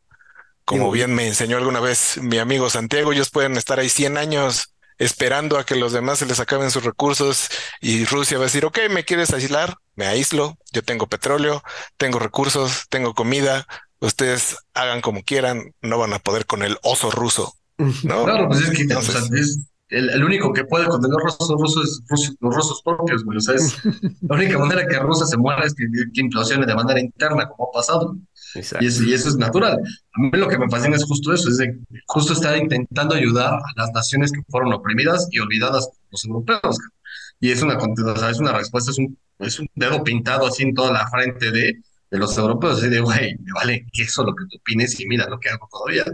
como bien me enseñó alguna vez mi amigo Santiago, ellos pueden estar ahí 100 años esperando a que los demás se les acaben sus recursos y Rusia va a decir, ok, me quieres aislar, me aíslo, yo tengo petróleo, tengo recursos, tengo comida, ustedes hagan como quieran, no van a poder con el oso ruso. ¿no? Claro, pues es que el, único que puede contener los rusos es los rusos propios, güey. O sea, es la única manera que Rusia se muera es que, que implosione de manera interna, como ha pasado. Y, eso es natural. A mí lo que me fascina es justo eso, es de justo estar intentando ayudar a las naciones que fueron oprimidas y olvidadas por los europeos. Y es una, es una respuesta, es un, es un dedo pintado así en toda la frente de, de los europeos, así de, güey, me vale que eso lo que tú opines y mira lo que hago todavía.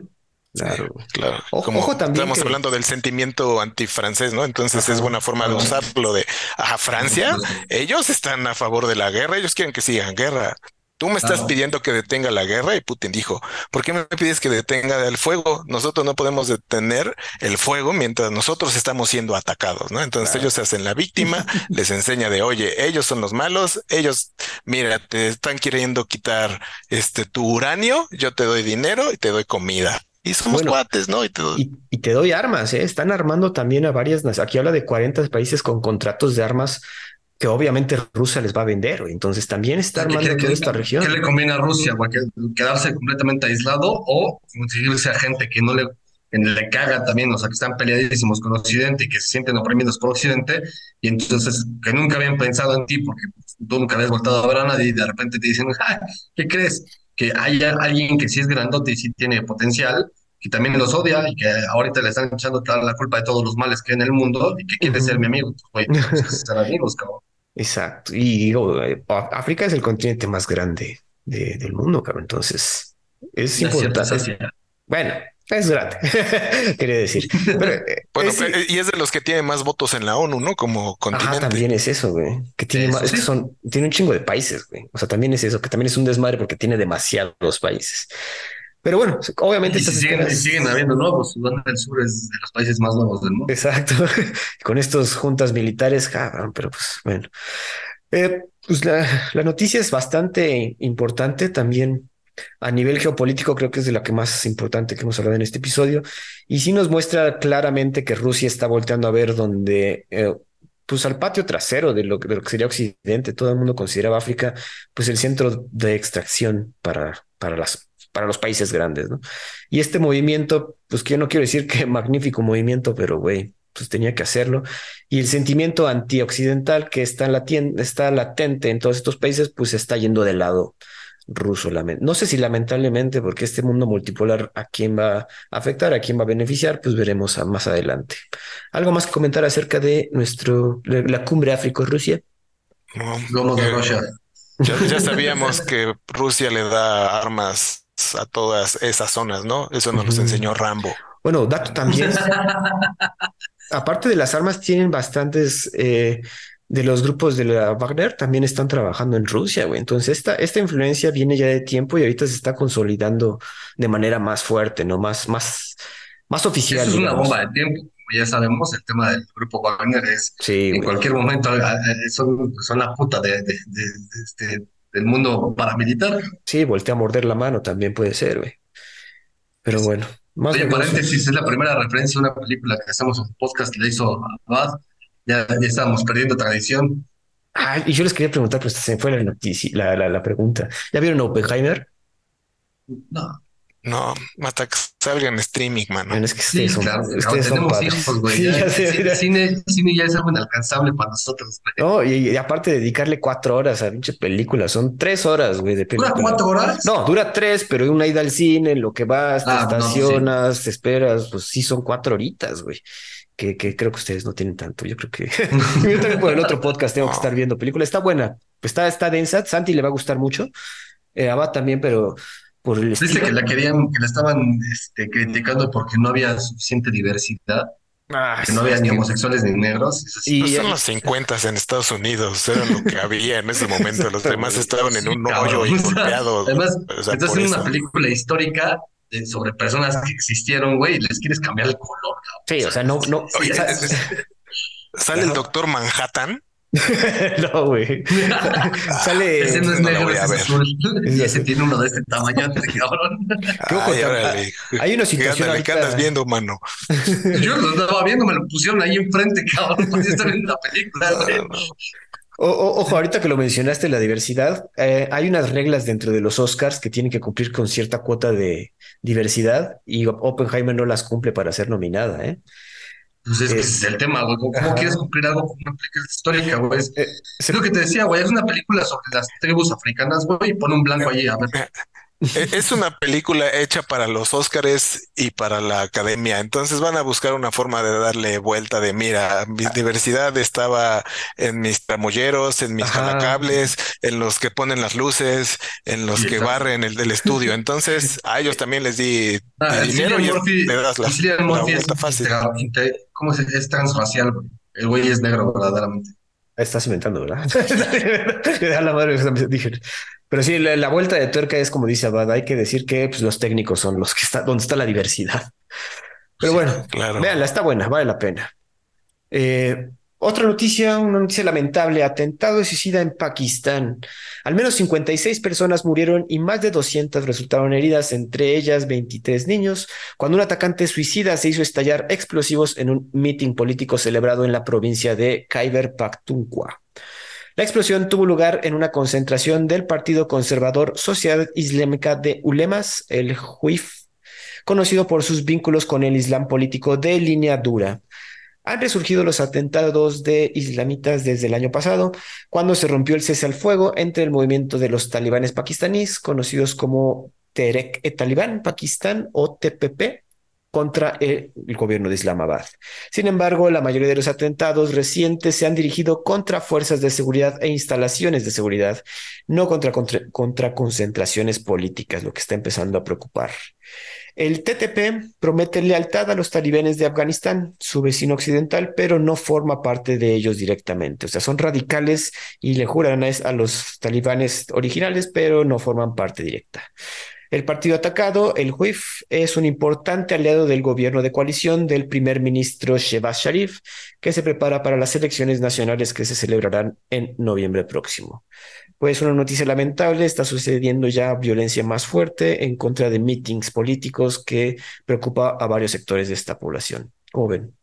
Claro, claro. Como estamos hablando del sentimiento antifrancés, ¿no? Entonces es buena forma de usarlo de, a Francia, ellos están a favor de la guerra, ellos quieren que sigan guerra. Tú me estás pidiendo que detenga la guerra y Putin dijo, ¿por qué me pides que detenga el fuego? Nosotros no podemos detener el fuego mientras nosotros estamos siendo atacados, ¿no? Entonces ellos se hacen la víctima, les enseña de, oye, ellos son los malos, ellos, mira, te están queriendo quitar este tu uranio, yo te doy dinero y te doy comida. Y somos cuates, ¿no? Y te, doy... y te doy armas, ¿eh? Están armando también a varias, aquí habla de 40 países con contratos de armas que obviamente Rusia les va a vender. Entonces también está armando toda esta región. ¿Qué le conviene a Rusia? ¿Quedarse completamente aislado o conseguirse a gente que no le, le caga también, o sea, que están peleadísimos con Occidente y que se sienten oprimidos por Occidente y entonces que nunca habían pensado en ti porque tú nunca habías voltado a ver a nadie y de repente te dicen, ¿qué crees? Que haya alguien que sí es grandote y sí tiene potencial que también los odia y que ahorita le están echando toda la culpa de todos los males que hay en el mundo y que quiere ser mi amigo. Pues, ser amigos, cabrón. Exacto. Y digo, eh, África es el continente más grande del mundo, cabrón. Entonces, es importante. bueno, es grande, quería decir. Eh, bueno, eh, y es de los que tiene más votos en la ONU, ¿no? Como continente. Ah, también es eso, güey. Que tiene más, es que son, tiene un chingo de países, güey. O sea, también es eso, que también es un desmadre porque tiene demasiados países. Pero bueno, obviamente. siguen, habiendo nuevos. Sudán del Sur es de los países más nuevos del mundo. Exacto. Con estos juntas militares, cabrón, pero pues bueno. Eh, pues la, la, noticia es bastante importante también a nivel geopolítico, creo que es de la que más importante que hemos hablado en este episodio. Y sí nos muestra claramente que Rusia está volteando a ver donde. Eh, pues al patio trasero de lo, de lo, que sería Occidente, todo el mundo consideraba África pues el centro de extracción para, para las para los países grandes, ¿no? Y este movimiento, pues que yo no quiero decir que magnífico movimiento, pero güey, pues tenía que hacerlo. Y el sentimiento antioccidental que está, está latente en todos estos países, pues está yendo del lado ruso. No sé si lamentablemente, porque este mundo multipolar a quién va a afectar, a quién va a beneficiar, pues veremos más adelante. ¿Algo más que comentar acerca de nuestro la cumbre África-Rusia? No, ya, ya sabíamos que Rusia le da armas a todas esas zonas, ¿no? Eso nos lo enseñó Rambo. Bueno, dato también. aparte de las armas, tienen bastantes eh, de los grupos de la Wagner también están trabajando en Rusia, güey. Entonces, esta, esta influencia viene ya de tiempo y ahorita se está consolidando de manera más fuerte, ¿no? Más, más, más oficial. es una bomba de tiempo. Como ya sabemos, el tema del grupo Wagner es en cualquier momento son, son la puta de, de, de este, del mundo paramilitar. Sí, voltea a morder la mano también puede ser, güey. Pero bueno. Más Oye, paréntesis, es la primera referencia a una película que hacemos un podcast que le hizo Abad. Ya, ya estábamos perdiendo tradición. Ah, y yo les quería preguntar, pues se me fue la noticia, la, la, la pregunta. ¿Ya vieron Oppenheimer? No. No, hasta que salga en streaming, mano. Bueno, es que Sí, ustedes son, claro, ustedes ahora son tenemos padres. hijos, güey. Sí, ya, ya sé, el cine, cine ya es algo inalcanzable para nosotros. güey. No, y, y aparte dedicarle cuatro horas a pinche película, son tres horas, güey, de ¿Dura cuatro horas? No, dura tres, pero una ida al cine, en lo que vas, te Ah, no, sí. estacionas, te esperas, pues sí son cuatro horitas, güey. Que, que creo que ustedes no tienen tanto. Yo creo que yo también por el otro podcast tengo que estar viendo película. Está buena, está, está densa. Santi le va a gustar mucho. Eh, Abad también, pero por el Dice estilo. que la querían, que la estaban este, criticando porque no había suficiente diversidad, Ah, que no había ni que- homosexuales ni negros. Y- Pues son los 50 en Estados Unidos, era lo que había en ese momento. Los demás estaban en un hoyo y golpeados. Además, o sea, estás eso. una película histórica de- sobre personas que existieron, güey, y les quieres cambiar el color, cabrón. Sí, o sea, no, no. Oye, o sea, Sale el doctor Manhattan. no, güey. Sale. Ese no es no negro, ese ver. es azul. Y ese tiene uno de este tamaño, cabrón. Qué ojo, Ay, tam- órale. hay una ¿Qué situación ¿Qué andas viendo, mano? Yo lo estaba viendo, me lo pusieron ahí enfrente, cabrón, porque estar viendo la película, güey. O- o- ojo, ahorita que lo mencionaste, la diversidad, eh, hay unas reglas dentro de los Oscars que tienen que cumplir con cierta cuota de diversidad y Oppenheimer no las cumple para ser nominada, ¿eh? Pues es que ese es el tema, güey. ¿Cómo, ajá. quieres cumplir algo con una película histórica, güey? Es Eh, se- es lo que te decía, güey. Es una película sobre las tribus africanas, güey, y pon un blanco allí, a ver. Es una película hecha para los Óscares y para la academia, entonces van a buscar una forma de darle vuelta de, mira, mi diversidad estaba en mis tramulleros, en mis Ajá. jalacables, en los que ponen las luces, en los Sí, que exacto. barren el del estudio, entonces a ellos también les di Ah, dinero y Murphy, le das la, la vuelta fácil. ¿Cómo se Es transracial, güey. El güey es negro, verdaderamente. Estás inventando, ¿verdad? A la madre, dije. Pero sí, la, la vuelta de tuerca es como dice Abad, hay que decir que pues, los técnicos son los que están, donde está la diversidad. Pero bueno, Claro. Véanla, está buena, vale la pena. Eh, otra noticia, una noticia lamentable, atentado de suicida en Pakistán. Al menos 56 personas murieron y más de 200 resultaron heridas, entre ellas 23 niños, cuando un atacante suicida se hizo estallar explosivos en un mitin político celebrado en la provincia de Khyber Pakhtunkhwa. La explosión tuvo lugar en una concentración del Partido Conservador Sociedad Islámica de Ulemas, el JUIF, conocido por sus vínculos con el Islam político de línea dura. Han resurgido los atentados de islamitas desde el año pasado, cuando se rompió el cese al fuego entre el movimiento de los talibanes pakistaníes, conocidos como Tehrik-e-Talibán Pakistán o TPP, contra el, gobierno de Islamabad. Sin embargo, la mayoría de los atentados recientes se han dirigido contra fuerzas de seguridad e instalaciones de seguridad, no contra, contra, contra concentraciones políticas, lo que está empezando a preocupar. El TTP promete lealtad a los talibanes de Afganistán, su vecino occidental, pero no forma parte de ellos directamente. O sea, son radicales y le juran a los talibanes originales, pero no forman parte directa. El partido atacado, el JUIF, es un importante aliado del gobierno de coalición del primer ministro Shehbaz Sharif, que se prepara para las elecciones nacionales que se celebrarán en noviembre próximo. Pues una noticia lamentable, está sucediendo ya violencia más fuerte en contra de mítines políticos que preocupa a varios sectores de esta población. ¿Cómo ven?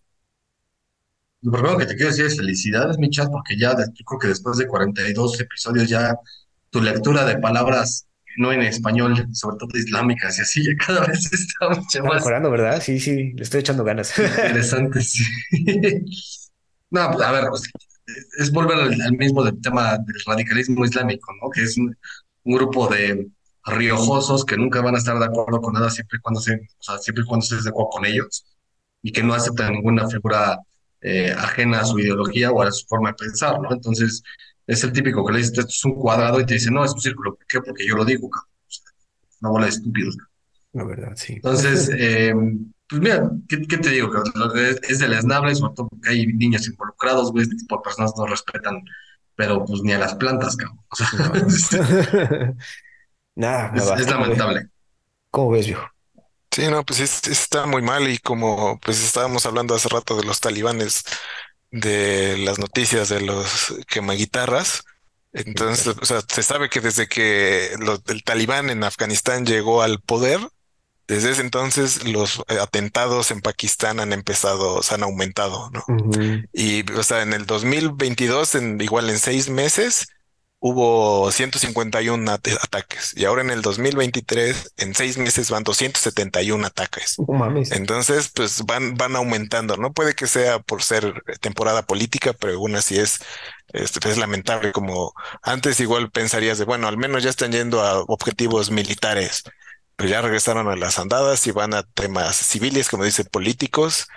Lo primero que te quiero decir es felicidades, mi chat, porque ya creo que después de 42 episodios ya tu lectura de palabras no en español, sobre todo islámicas y así, ya cada vez está mucho más mejorando, ¿verdad? Sí, sí, le estoy echando ganas. interesante. sí. No, pues a ver, pues, es volver al, al mismo del tema del radicalismo islámico, ¿no? Que es un, un grupo de riojosos que nunca van a estar de acuerdo con nada siempre y cuando se, o sea, siempre y cuando estés de acuerdo con ellos y que no aceptan ninguna figura eh, ajena a su ideología o a su forma de pensar, ¿no? Entonces, es el típico que le dices, esto es un cuadrado y te dice, no, es un círculo. ¿Por qué? Porque yo lo digo, cabrón. O sea, una bola de estúpidos. La verdad, sí. Entonces, eh, pues mira, ¿qué, qué te digo? Es, es deleznable, sobre todo porque hay niños involucrados, güey, este tipo de personas no respetan, pero pues ni a las plantas, cabrón. O sea, No. Nada, es, nada. es lamentable. ¿Cómo ves, viejo? Sí, no, pues es- está muy mal y como pues estábamos hablando hace rato de los talibanes, de las noticias de los quemaguitarras, entonces, o sea, se sabe que desde que el talibán en Afganistán llegó al poder, desde ese entonces los atentados en Pakistán han empezado, se han aumentado, ¿no? Y, o sea, en el 2022, en, igual en seis meses, hubo 151 ataques y ahora en el 2023, en seis meses van 271 ataques. Entonces, pues van, van aumentando, ¿no? Puede que sea por ser temporada política, pero aún así es, es, es lamentable. Como antes igual pensarías de, bueno, al menos ya están yendo a objetivos militares, pero ya regresaron a las andadas y van a temas civiles, como dice, políticos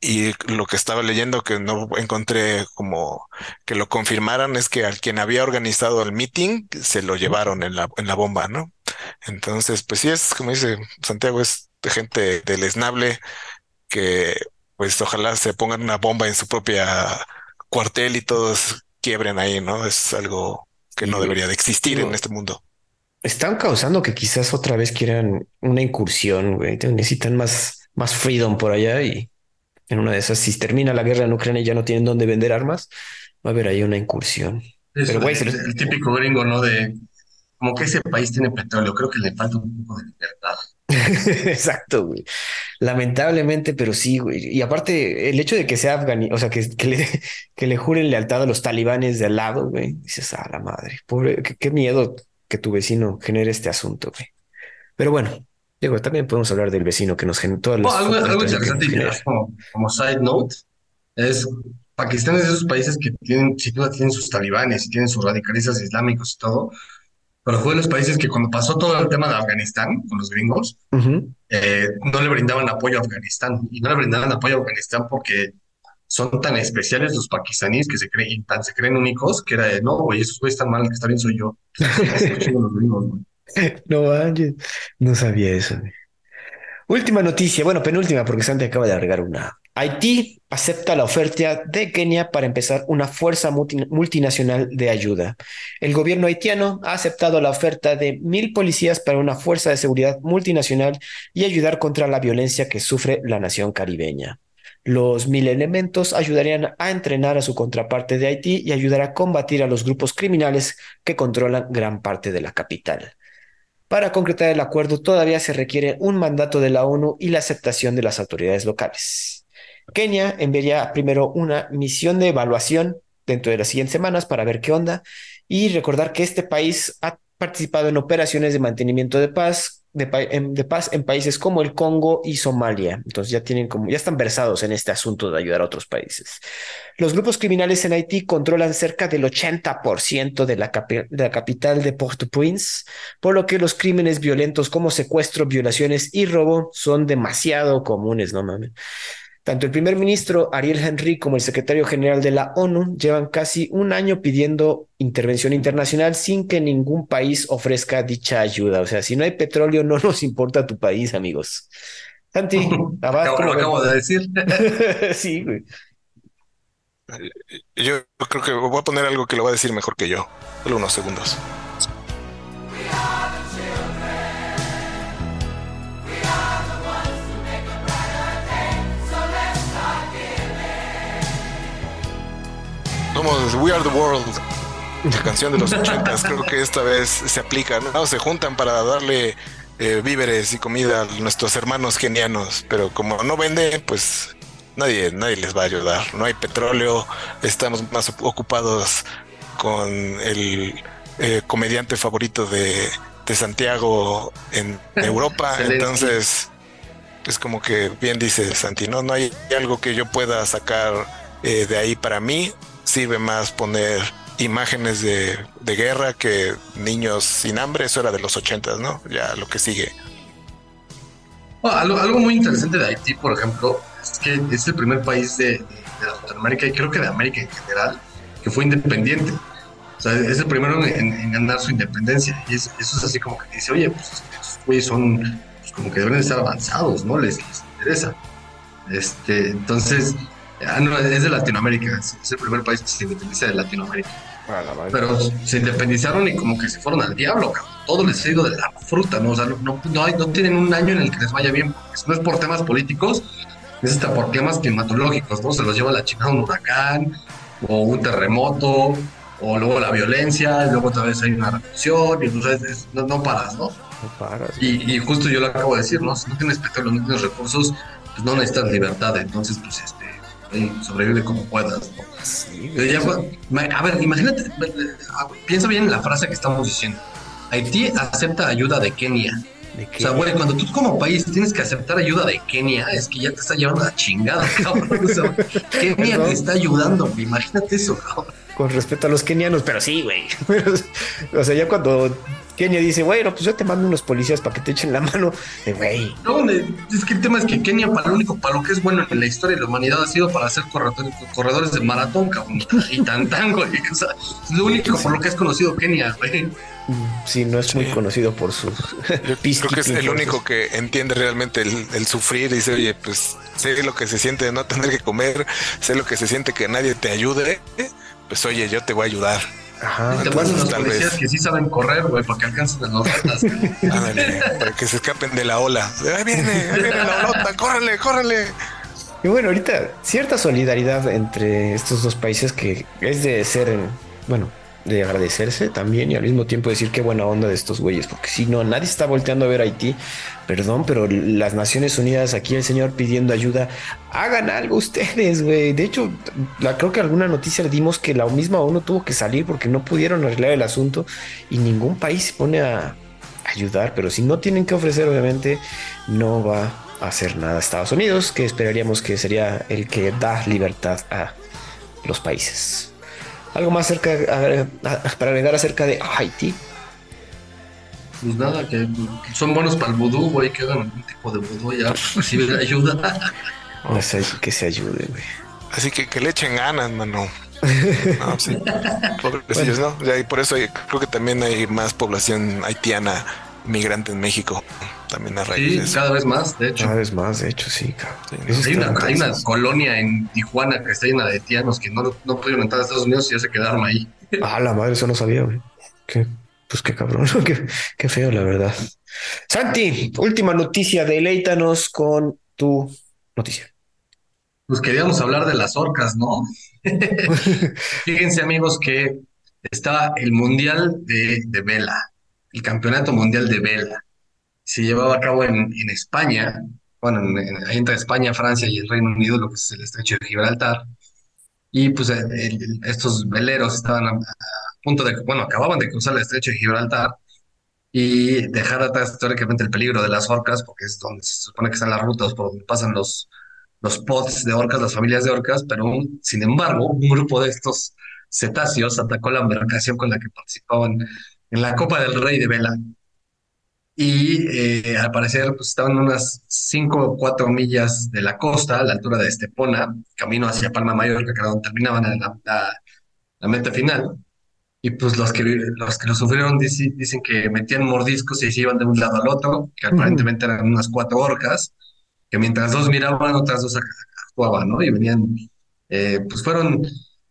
y lo que estaba leyendo que no encontré como que lo confirmaran es que al quien había organizado el meeting se lo llevaron en la, en la bomba, ¿no? Entonces, pues sí es, como dice Santiago, es de gente deleznable que pues ojalá se pongan una bomba en su propia cuartel y todos quiebren ahí, ¿no? Es algo que no debería de existir en este mundo. Están causando que quizás otra vez quieran una incursión, güey. Necesitan más, más freedom por allá y en una de esas, si termina la guerra en Ucrania y ya no tienen dónde vender armas, va a haber ahí una incursión. Pero, güey, el, típico gringo, ¿no? De como que ese país tiene petróleo, creo que le falta un poco de libertad. Exacto, güey. Lamentablemente, pero sí, güey. Y aparte, el hecho de que sea afganí, o sea, que, que, le, que le juren lealtad a los talibanes de al lado, güey, dices, a la madre, pobre, qué miedo que tu vecino genere este asunto, güey. Pero bueno, Digo, también podemos hablar del vecino que nos generó todas algo, algo interesante como, como, side note es Pakistán es de esos países que tienen, sin duda tienen sus talibanes y tienen sus radicalistas islámicos y todo, pero fue de los países que cuando pasó todo el tema de Afganistán con los gringos, eh, no le brindaban apoyo a Afganistán y no le brindaban apoyo a Afganistán porque son tan especiales los pakistaníes que se creen, tan se creen únicos que era de, no, güey, esos güeyes están mal, que está bien soy yo. los gringos, no no sabía eso. Última noticia, bueno, penúltima, porque Santi acaba de agregar una. Haití acepta la oferta de Kenia para empezar una fuerza multinacional de ayuda. El gobierno haitiano ha aceptado la oferta de mil policías para una fuerza de seguridad multinacional y ayudar contra la violencia que sufre la nación caribeña. Los mil elementos ayudarían a entrenar a su contraparte de Haití y ayudar a combatir a los grupos criminales que controlan gran parte de la capital. Para concretar el acuerdo todavía se requiere un mandato de la ONU y la aceptación de las autoridades locales. Kenia enviaría primero una misión de evaluación dentro de las siguientes semanas para ver qué onda y recordar que este país ha participado en operaciones de mantenimiento de paz de, paz en países como el Congo y Somalia. Entonces ya tienen como, ya están versados en este asunto de ayudar a otros países. Los grupos criminales en Haití controlan cerca del 80% de de la capital de Port-au-Prince, por lo que los crímenes violentos como secuestro, violaciones y robo son demasiado comunes, no mames. Tanto el primer ministro Ariel Henry como el secretario general de la ONU llevan casi un año pidiendo intervención internacional sin que ningún país ofrezca dicha ayuda. O sea, si no hay petróleo, no nos importa tu país, amigos. Santi, abajo. Lo acabo de decir. sí, güey. Yo creo que voy a poner algo que lo va a decir mejor que yo. Solo unos segundos. Somos We Are the World, la canción de los ochentas. Creo que esta vez se aplica, ¿no? Se juntan para darle eh, víveres y comida a nuestros hermanos genianos, pero como no venden, pues nadie, nadie les va a ayudar. No hay petróleo, estamos más ocupados con el eh, comediante favorito de, de Santiago en Europa, entonces es como que bien dice Santi, no, no hay algo que yo pueda sacar eh, de ahí para mí sirve más poner imágenes de, guerra que niños sin hambre, eso era de los ochentas, ¿no? Ya lo que sigue. algo, muy interesante de Haití, por ejemplo, es que es el primer país de, Latinoamérica y creo que de América en general que fue independiente. O sea, es el primero en, ganar su independencia. Y eso es así como que dice, oye, pues estos güeyes son pues, como que deben estar avanzados, ¿no? Les, les interesa. Este, entonces, Ah, no, es de Latinoamérica, es el primer país que se independiza de Latinoamérica. Ah, Pero se independizaron y como que se fueron al diablo, cabrón. Todo les ha ido de la fruta, ¿no? O sea, no, no, hay, no tienen un año en el que les vaya bien. No es por temas políticos, es hasta por temas climatológicos, ¿no? Se los lleva la chingada un huracán, o un terremoto, o luego la violencia, y luego otra vez hay una revolución, y entonces no, paras, ¿no? No paras. Y, y, justo yo lo acabo de decir, ¿no? Si no tienes petróleo, no tienes recursos, pues no necesitas libertad. Entonces, pues este sobrevive como puedas. a ver, imagínate, piensa bien en la frase que estamos diciendo. Haití acepta ayuda de Kenia. O sea, güey, cuando tú como país tienes que aceptar ayuda de Kenia, es que ya te está llevando la chingada, cabrón. Kenia te está ayudando, imagínate eso, cabrón. Con respecto a los kenianos, pero sí, güey. o sea, ya cuando Kenia dice, bueno, pues yo te mando unos policías para que te echen la mano. güey. No, es que el tema es que Kenia, para lo único, para lo que es bueno en la historia de la humanidad, ha sido para hacer corredores, corredores de maratón, cabrón. Y tan tan, güey. O sea, es lo único por lo que es conocido Kenia, güey. Sí, no es muy conocido por sus creo que es el único que entiende realmente el, el, sufrir. Dice, oye, pues sé lo que se siente de no tener que comer, sé lo que se siente que nadie te ayude. Pues oye, yo te voy a ayudar. Ajá. te ponen unos policías que sí saben correr, güey, para que alcancen las notas. para que se escapen de la ola. Ahí viene, ahí viene la olota, córrele, córrele. Y bueno, ahorita cierta solidaridad entre estos dos países que es de ser, bueno, de agradecerse también y al mismo tiempo decir qué buena onda de estos güeyes, porque si no, nadie está volteando a ver a Haití, perdón, pero las Naciones Unidas, aquí el señor pidiendo ayuda, hagan algo ustedes, güey. De hecho, la, creo que alguna noticia le dimos que la misma ONU tuvo que salir porque no pudieron arreglar el asunto y ningún país se pone a ayudar, pero si no tienen que ofrecer, obviamente, no va a hacer nada Estados Unidos, que esperaríamos que sería el que da libertad a los países. ¿Algo más cerca para agregar acerca de Haití? Pues nada, que son buenos para el vudú, güey, que hagan algún tipo de vudú ya reciben ayuda. que se ayude, güey. Así que que le echen ganas, mano. No, sí. Pobrecillos, ¿no? Y por eso creo que también hay más población haitiana migrante en México. También a raíz sí, cada vez más, de hecho. Cada vez más, de hecho, sí. hay, una, colonia en Tijuana que está llena de haitianos que no, no pudieron entrar a Estados Unidos y ya se quedaron ahí. Ah, la madre, eso no sabía, güey. Qué, pues qué cabrón, qué, qué feo, la verdad. Santi, última noticia, deleítanos con tu noticia. Pues queríamos hablar de las orcas, ¿no? Fíjense, amigos, que está el Mundial de, de Vela el Campeonato Mundial de Vela. Se llevaba a cabo en, España, bueno, entre España, Francia y el Reino Unido, lo que es el estrecho de Gibraltar. Y pues estos veleros estaban a, punto de, bueno, acababan de cruzar el estrecho de Gibraltar y dejar atrás históricamente el peligro de las orcas, porque es donde se supone que están las rutas por donde pasan los, los pods de orcas, las familias de orcas, pero sin embargo, un grupo de estos cetáceos atacó la embarcación con la que participaban en la Copa del Rey de Vela. Y eh, al parecer pues, estaban unas 5 o 4 millas de la costa, a la altura de Estepona, camino hacia Palma Mayor, que era donde terminaban la, la, meta final. Y pues los que, los que lo sufrieron dicen, dicen que metían mordiscos y se iban de un lado al otro, que aparentemente eran unas cuatro orcas, que mientras dos miraban, otras dos actuaban, ¿no? Y venían, eh, pues fueron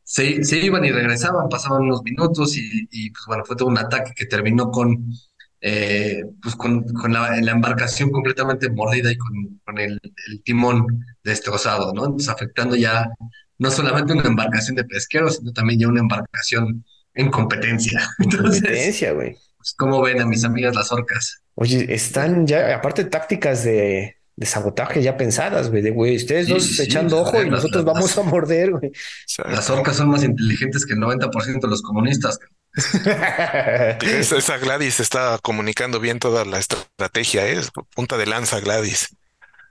se, iban y regresaban, pasaban unos minutos y, pues bueno, fue todo un ataque que terminó con, eh, pues con, la, embarcación completamente mordida y con, el, timón destrozado, ¿no? Entonces afectando ya no solamente una embarcación de pesqueros, sino también ya una embarcación en competencia. competencia, güey. Pues, ¿Cómo ven a mis amigas las orcas? Oye, están ya, aparte tácticas de, de sabotaje ya pensadas, güey, de güey, ustedes dos echando ojo y nosotros vamos a morder, güey. Las orcas son más inteligentes que el 90% de los comunistas. Esa, Gladys está comunicando bien toda la estrategia, es ¿eh? punta de lanza Gladys.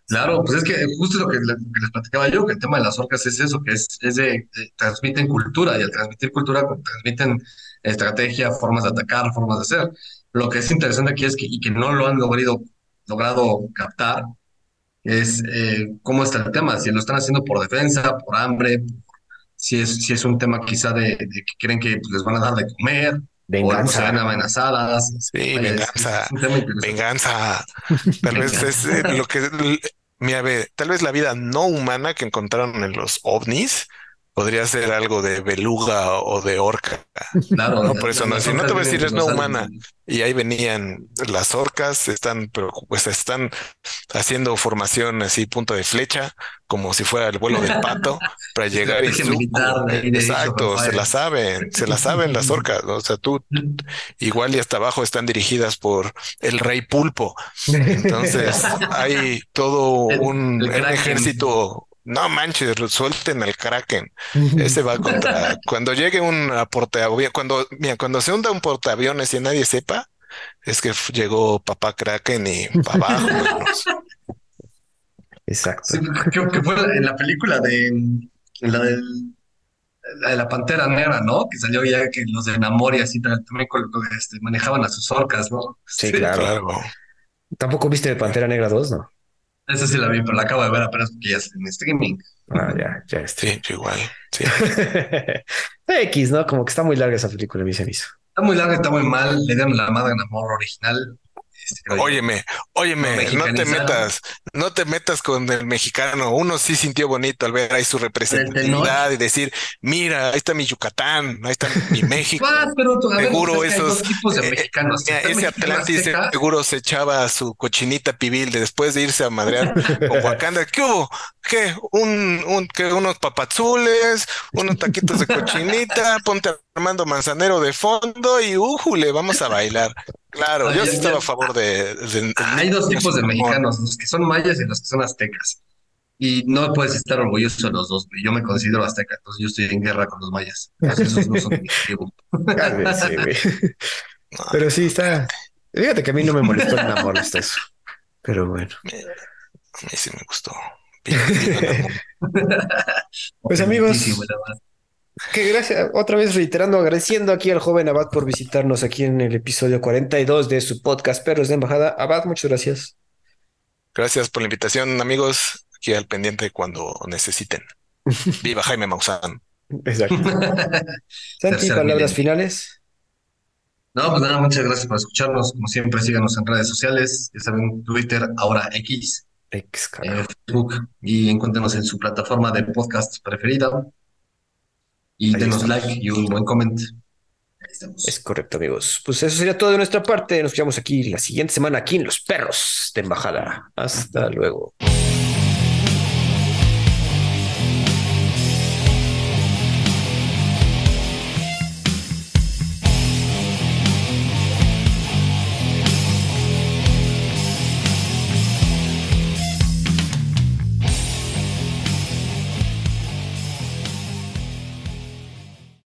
Claro, pues es que justo lo que, les platicaba yo, que el tema de las orcas es eso, que es, es de, transmiten cultura y al transmitir cultura transmiten estrategia, formas de atacar, formas de hacer. Lo que es interesante aquí es que, y que no lo han logrado, logrado captar, es eh, cómo está el tema, si lo están haciendo por defensa, por hambre, si es, si es un tema quizá de, que creen que pues, les van a dar de comer, venganza. o se ven amenazadas. Sí, venganza, venganza. Tal vez es eh, lo que, mira, tal vez la vida no humana que encontraron en los ovnis podría ser algo de beluga o de orca. Claro, no, por eso no, si no te voy a decir es no humana. Y ahí venían las orcas, están, pues están haciendo formación así, punto de flecha, como si fuera el vuelo del pato, para llegar y Exacto, se la saben, se la saben las orcas. O sea, tú igual y hasta abajo están dirigidas por el rey pulpo. Entonces hay todo un ejército no manches, suelten al Kraken. Ese va contra. cuando llegue un portaaviones, cuando, mira, cuando se hunda un portaaviones y nadie sepa, es que llegó papá Kraken y para abajo. Exacto. creo que fue en la película de la del la de la Pantera Negra, ¿no? Que salió ya que los de Namor y así también este, manejaban a sus orcas, ¿no? Sí, claro. Tampoco viste de Pantera Negra 2, ¿no? Esa sí la vi, pero la acabo de ver apenas porque ya está en streaming. Ah, ya, ya este. Sí, igual. Sí. X, ¿no? Como que está muy larga esa película, me se hizo. Está muy larga, está muy mal. Le dieron la madre a Namor original. Óyeme, óyeme, no te metas, no te metas con el mexicano. Uno sí sintió bonito al ver ahí su representatividad y decir, mira, ahí está mi Yucatán, ahí está mi México. Ah, pero seguro esos tipos de eh, mexicanos. ese Atlantis seguro se echaba su cochinita pibil de después de irse a madrear con Wakanda. ¿Qué hubo? ¿Qué? Un, un, ¿qué? Unos papazules, unos taquitos de cochinita, ponte Armando Manzanero de fondo y ujule, vamos a bailar. Claro, yo sí estaba a favor de, Hay dos tipos de mexicanos, los que son mayas y los que son aztecas. Y no puedes estar orgulloso de los dos. Yo me considero azteca, entonces yo estoy en guerra con los mayas. esos no son Pero sí, está. Fíjate que a mí no me molestó el amor hasta eso. Pero bueno. A mí sí me gustó. pues amigos, que gracias, otra vez reiterando, agradeciendo aquí al joven Abad por visitarnos aquí en el episodio 42 de su podcast Perros de Embajada. Abad, muchas gracias. Gracias por la invitación, amigos. Aquí al pendiente cuando necesiten. Viva Jaime Maussan. Exacto. Santi, palabras finales. No, pues nada, muchas gracias por escucharnos. Como siempre, síganos en redes sociales. Ya saben, Twitter, ahora X. X, eh, Facebook. Y encuéntrenos en su plataforma de podcast preferida y denos like y un buen comment. Es correcto, amigos. Pues eso sería todo de nuestra parte. Nos vemos aquí la siguiente semana aquí en Los Perros de Embajada. Hasta luego.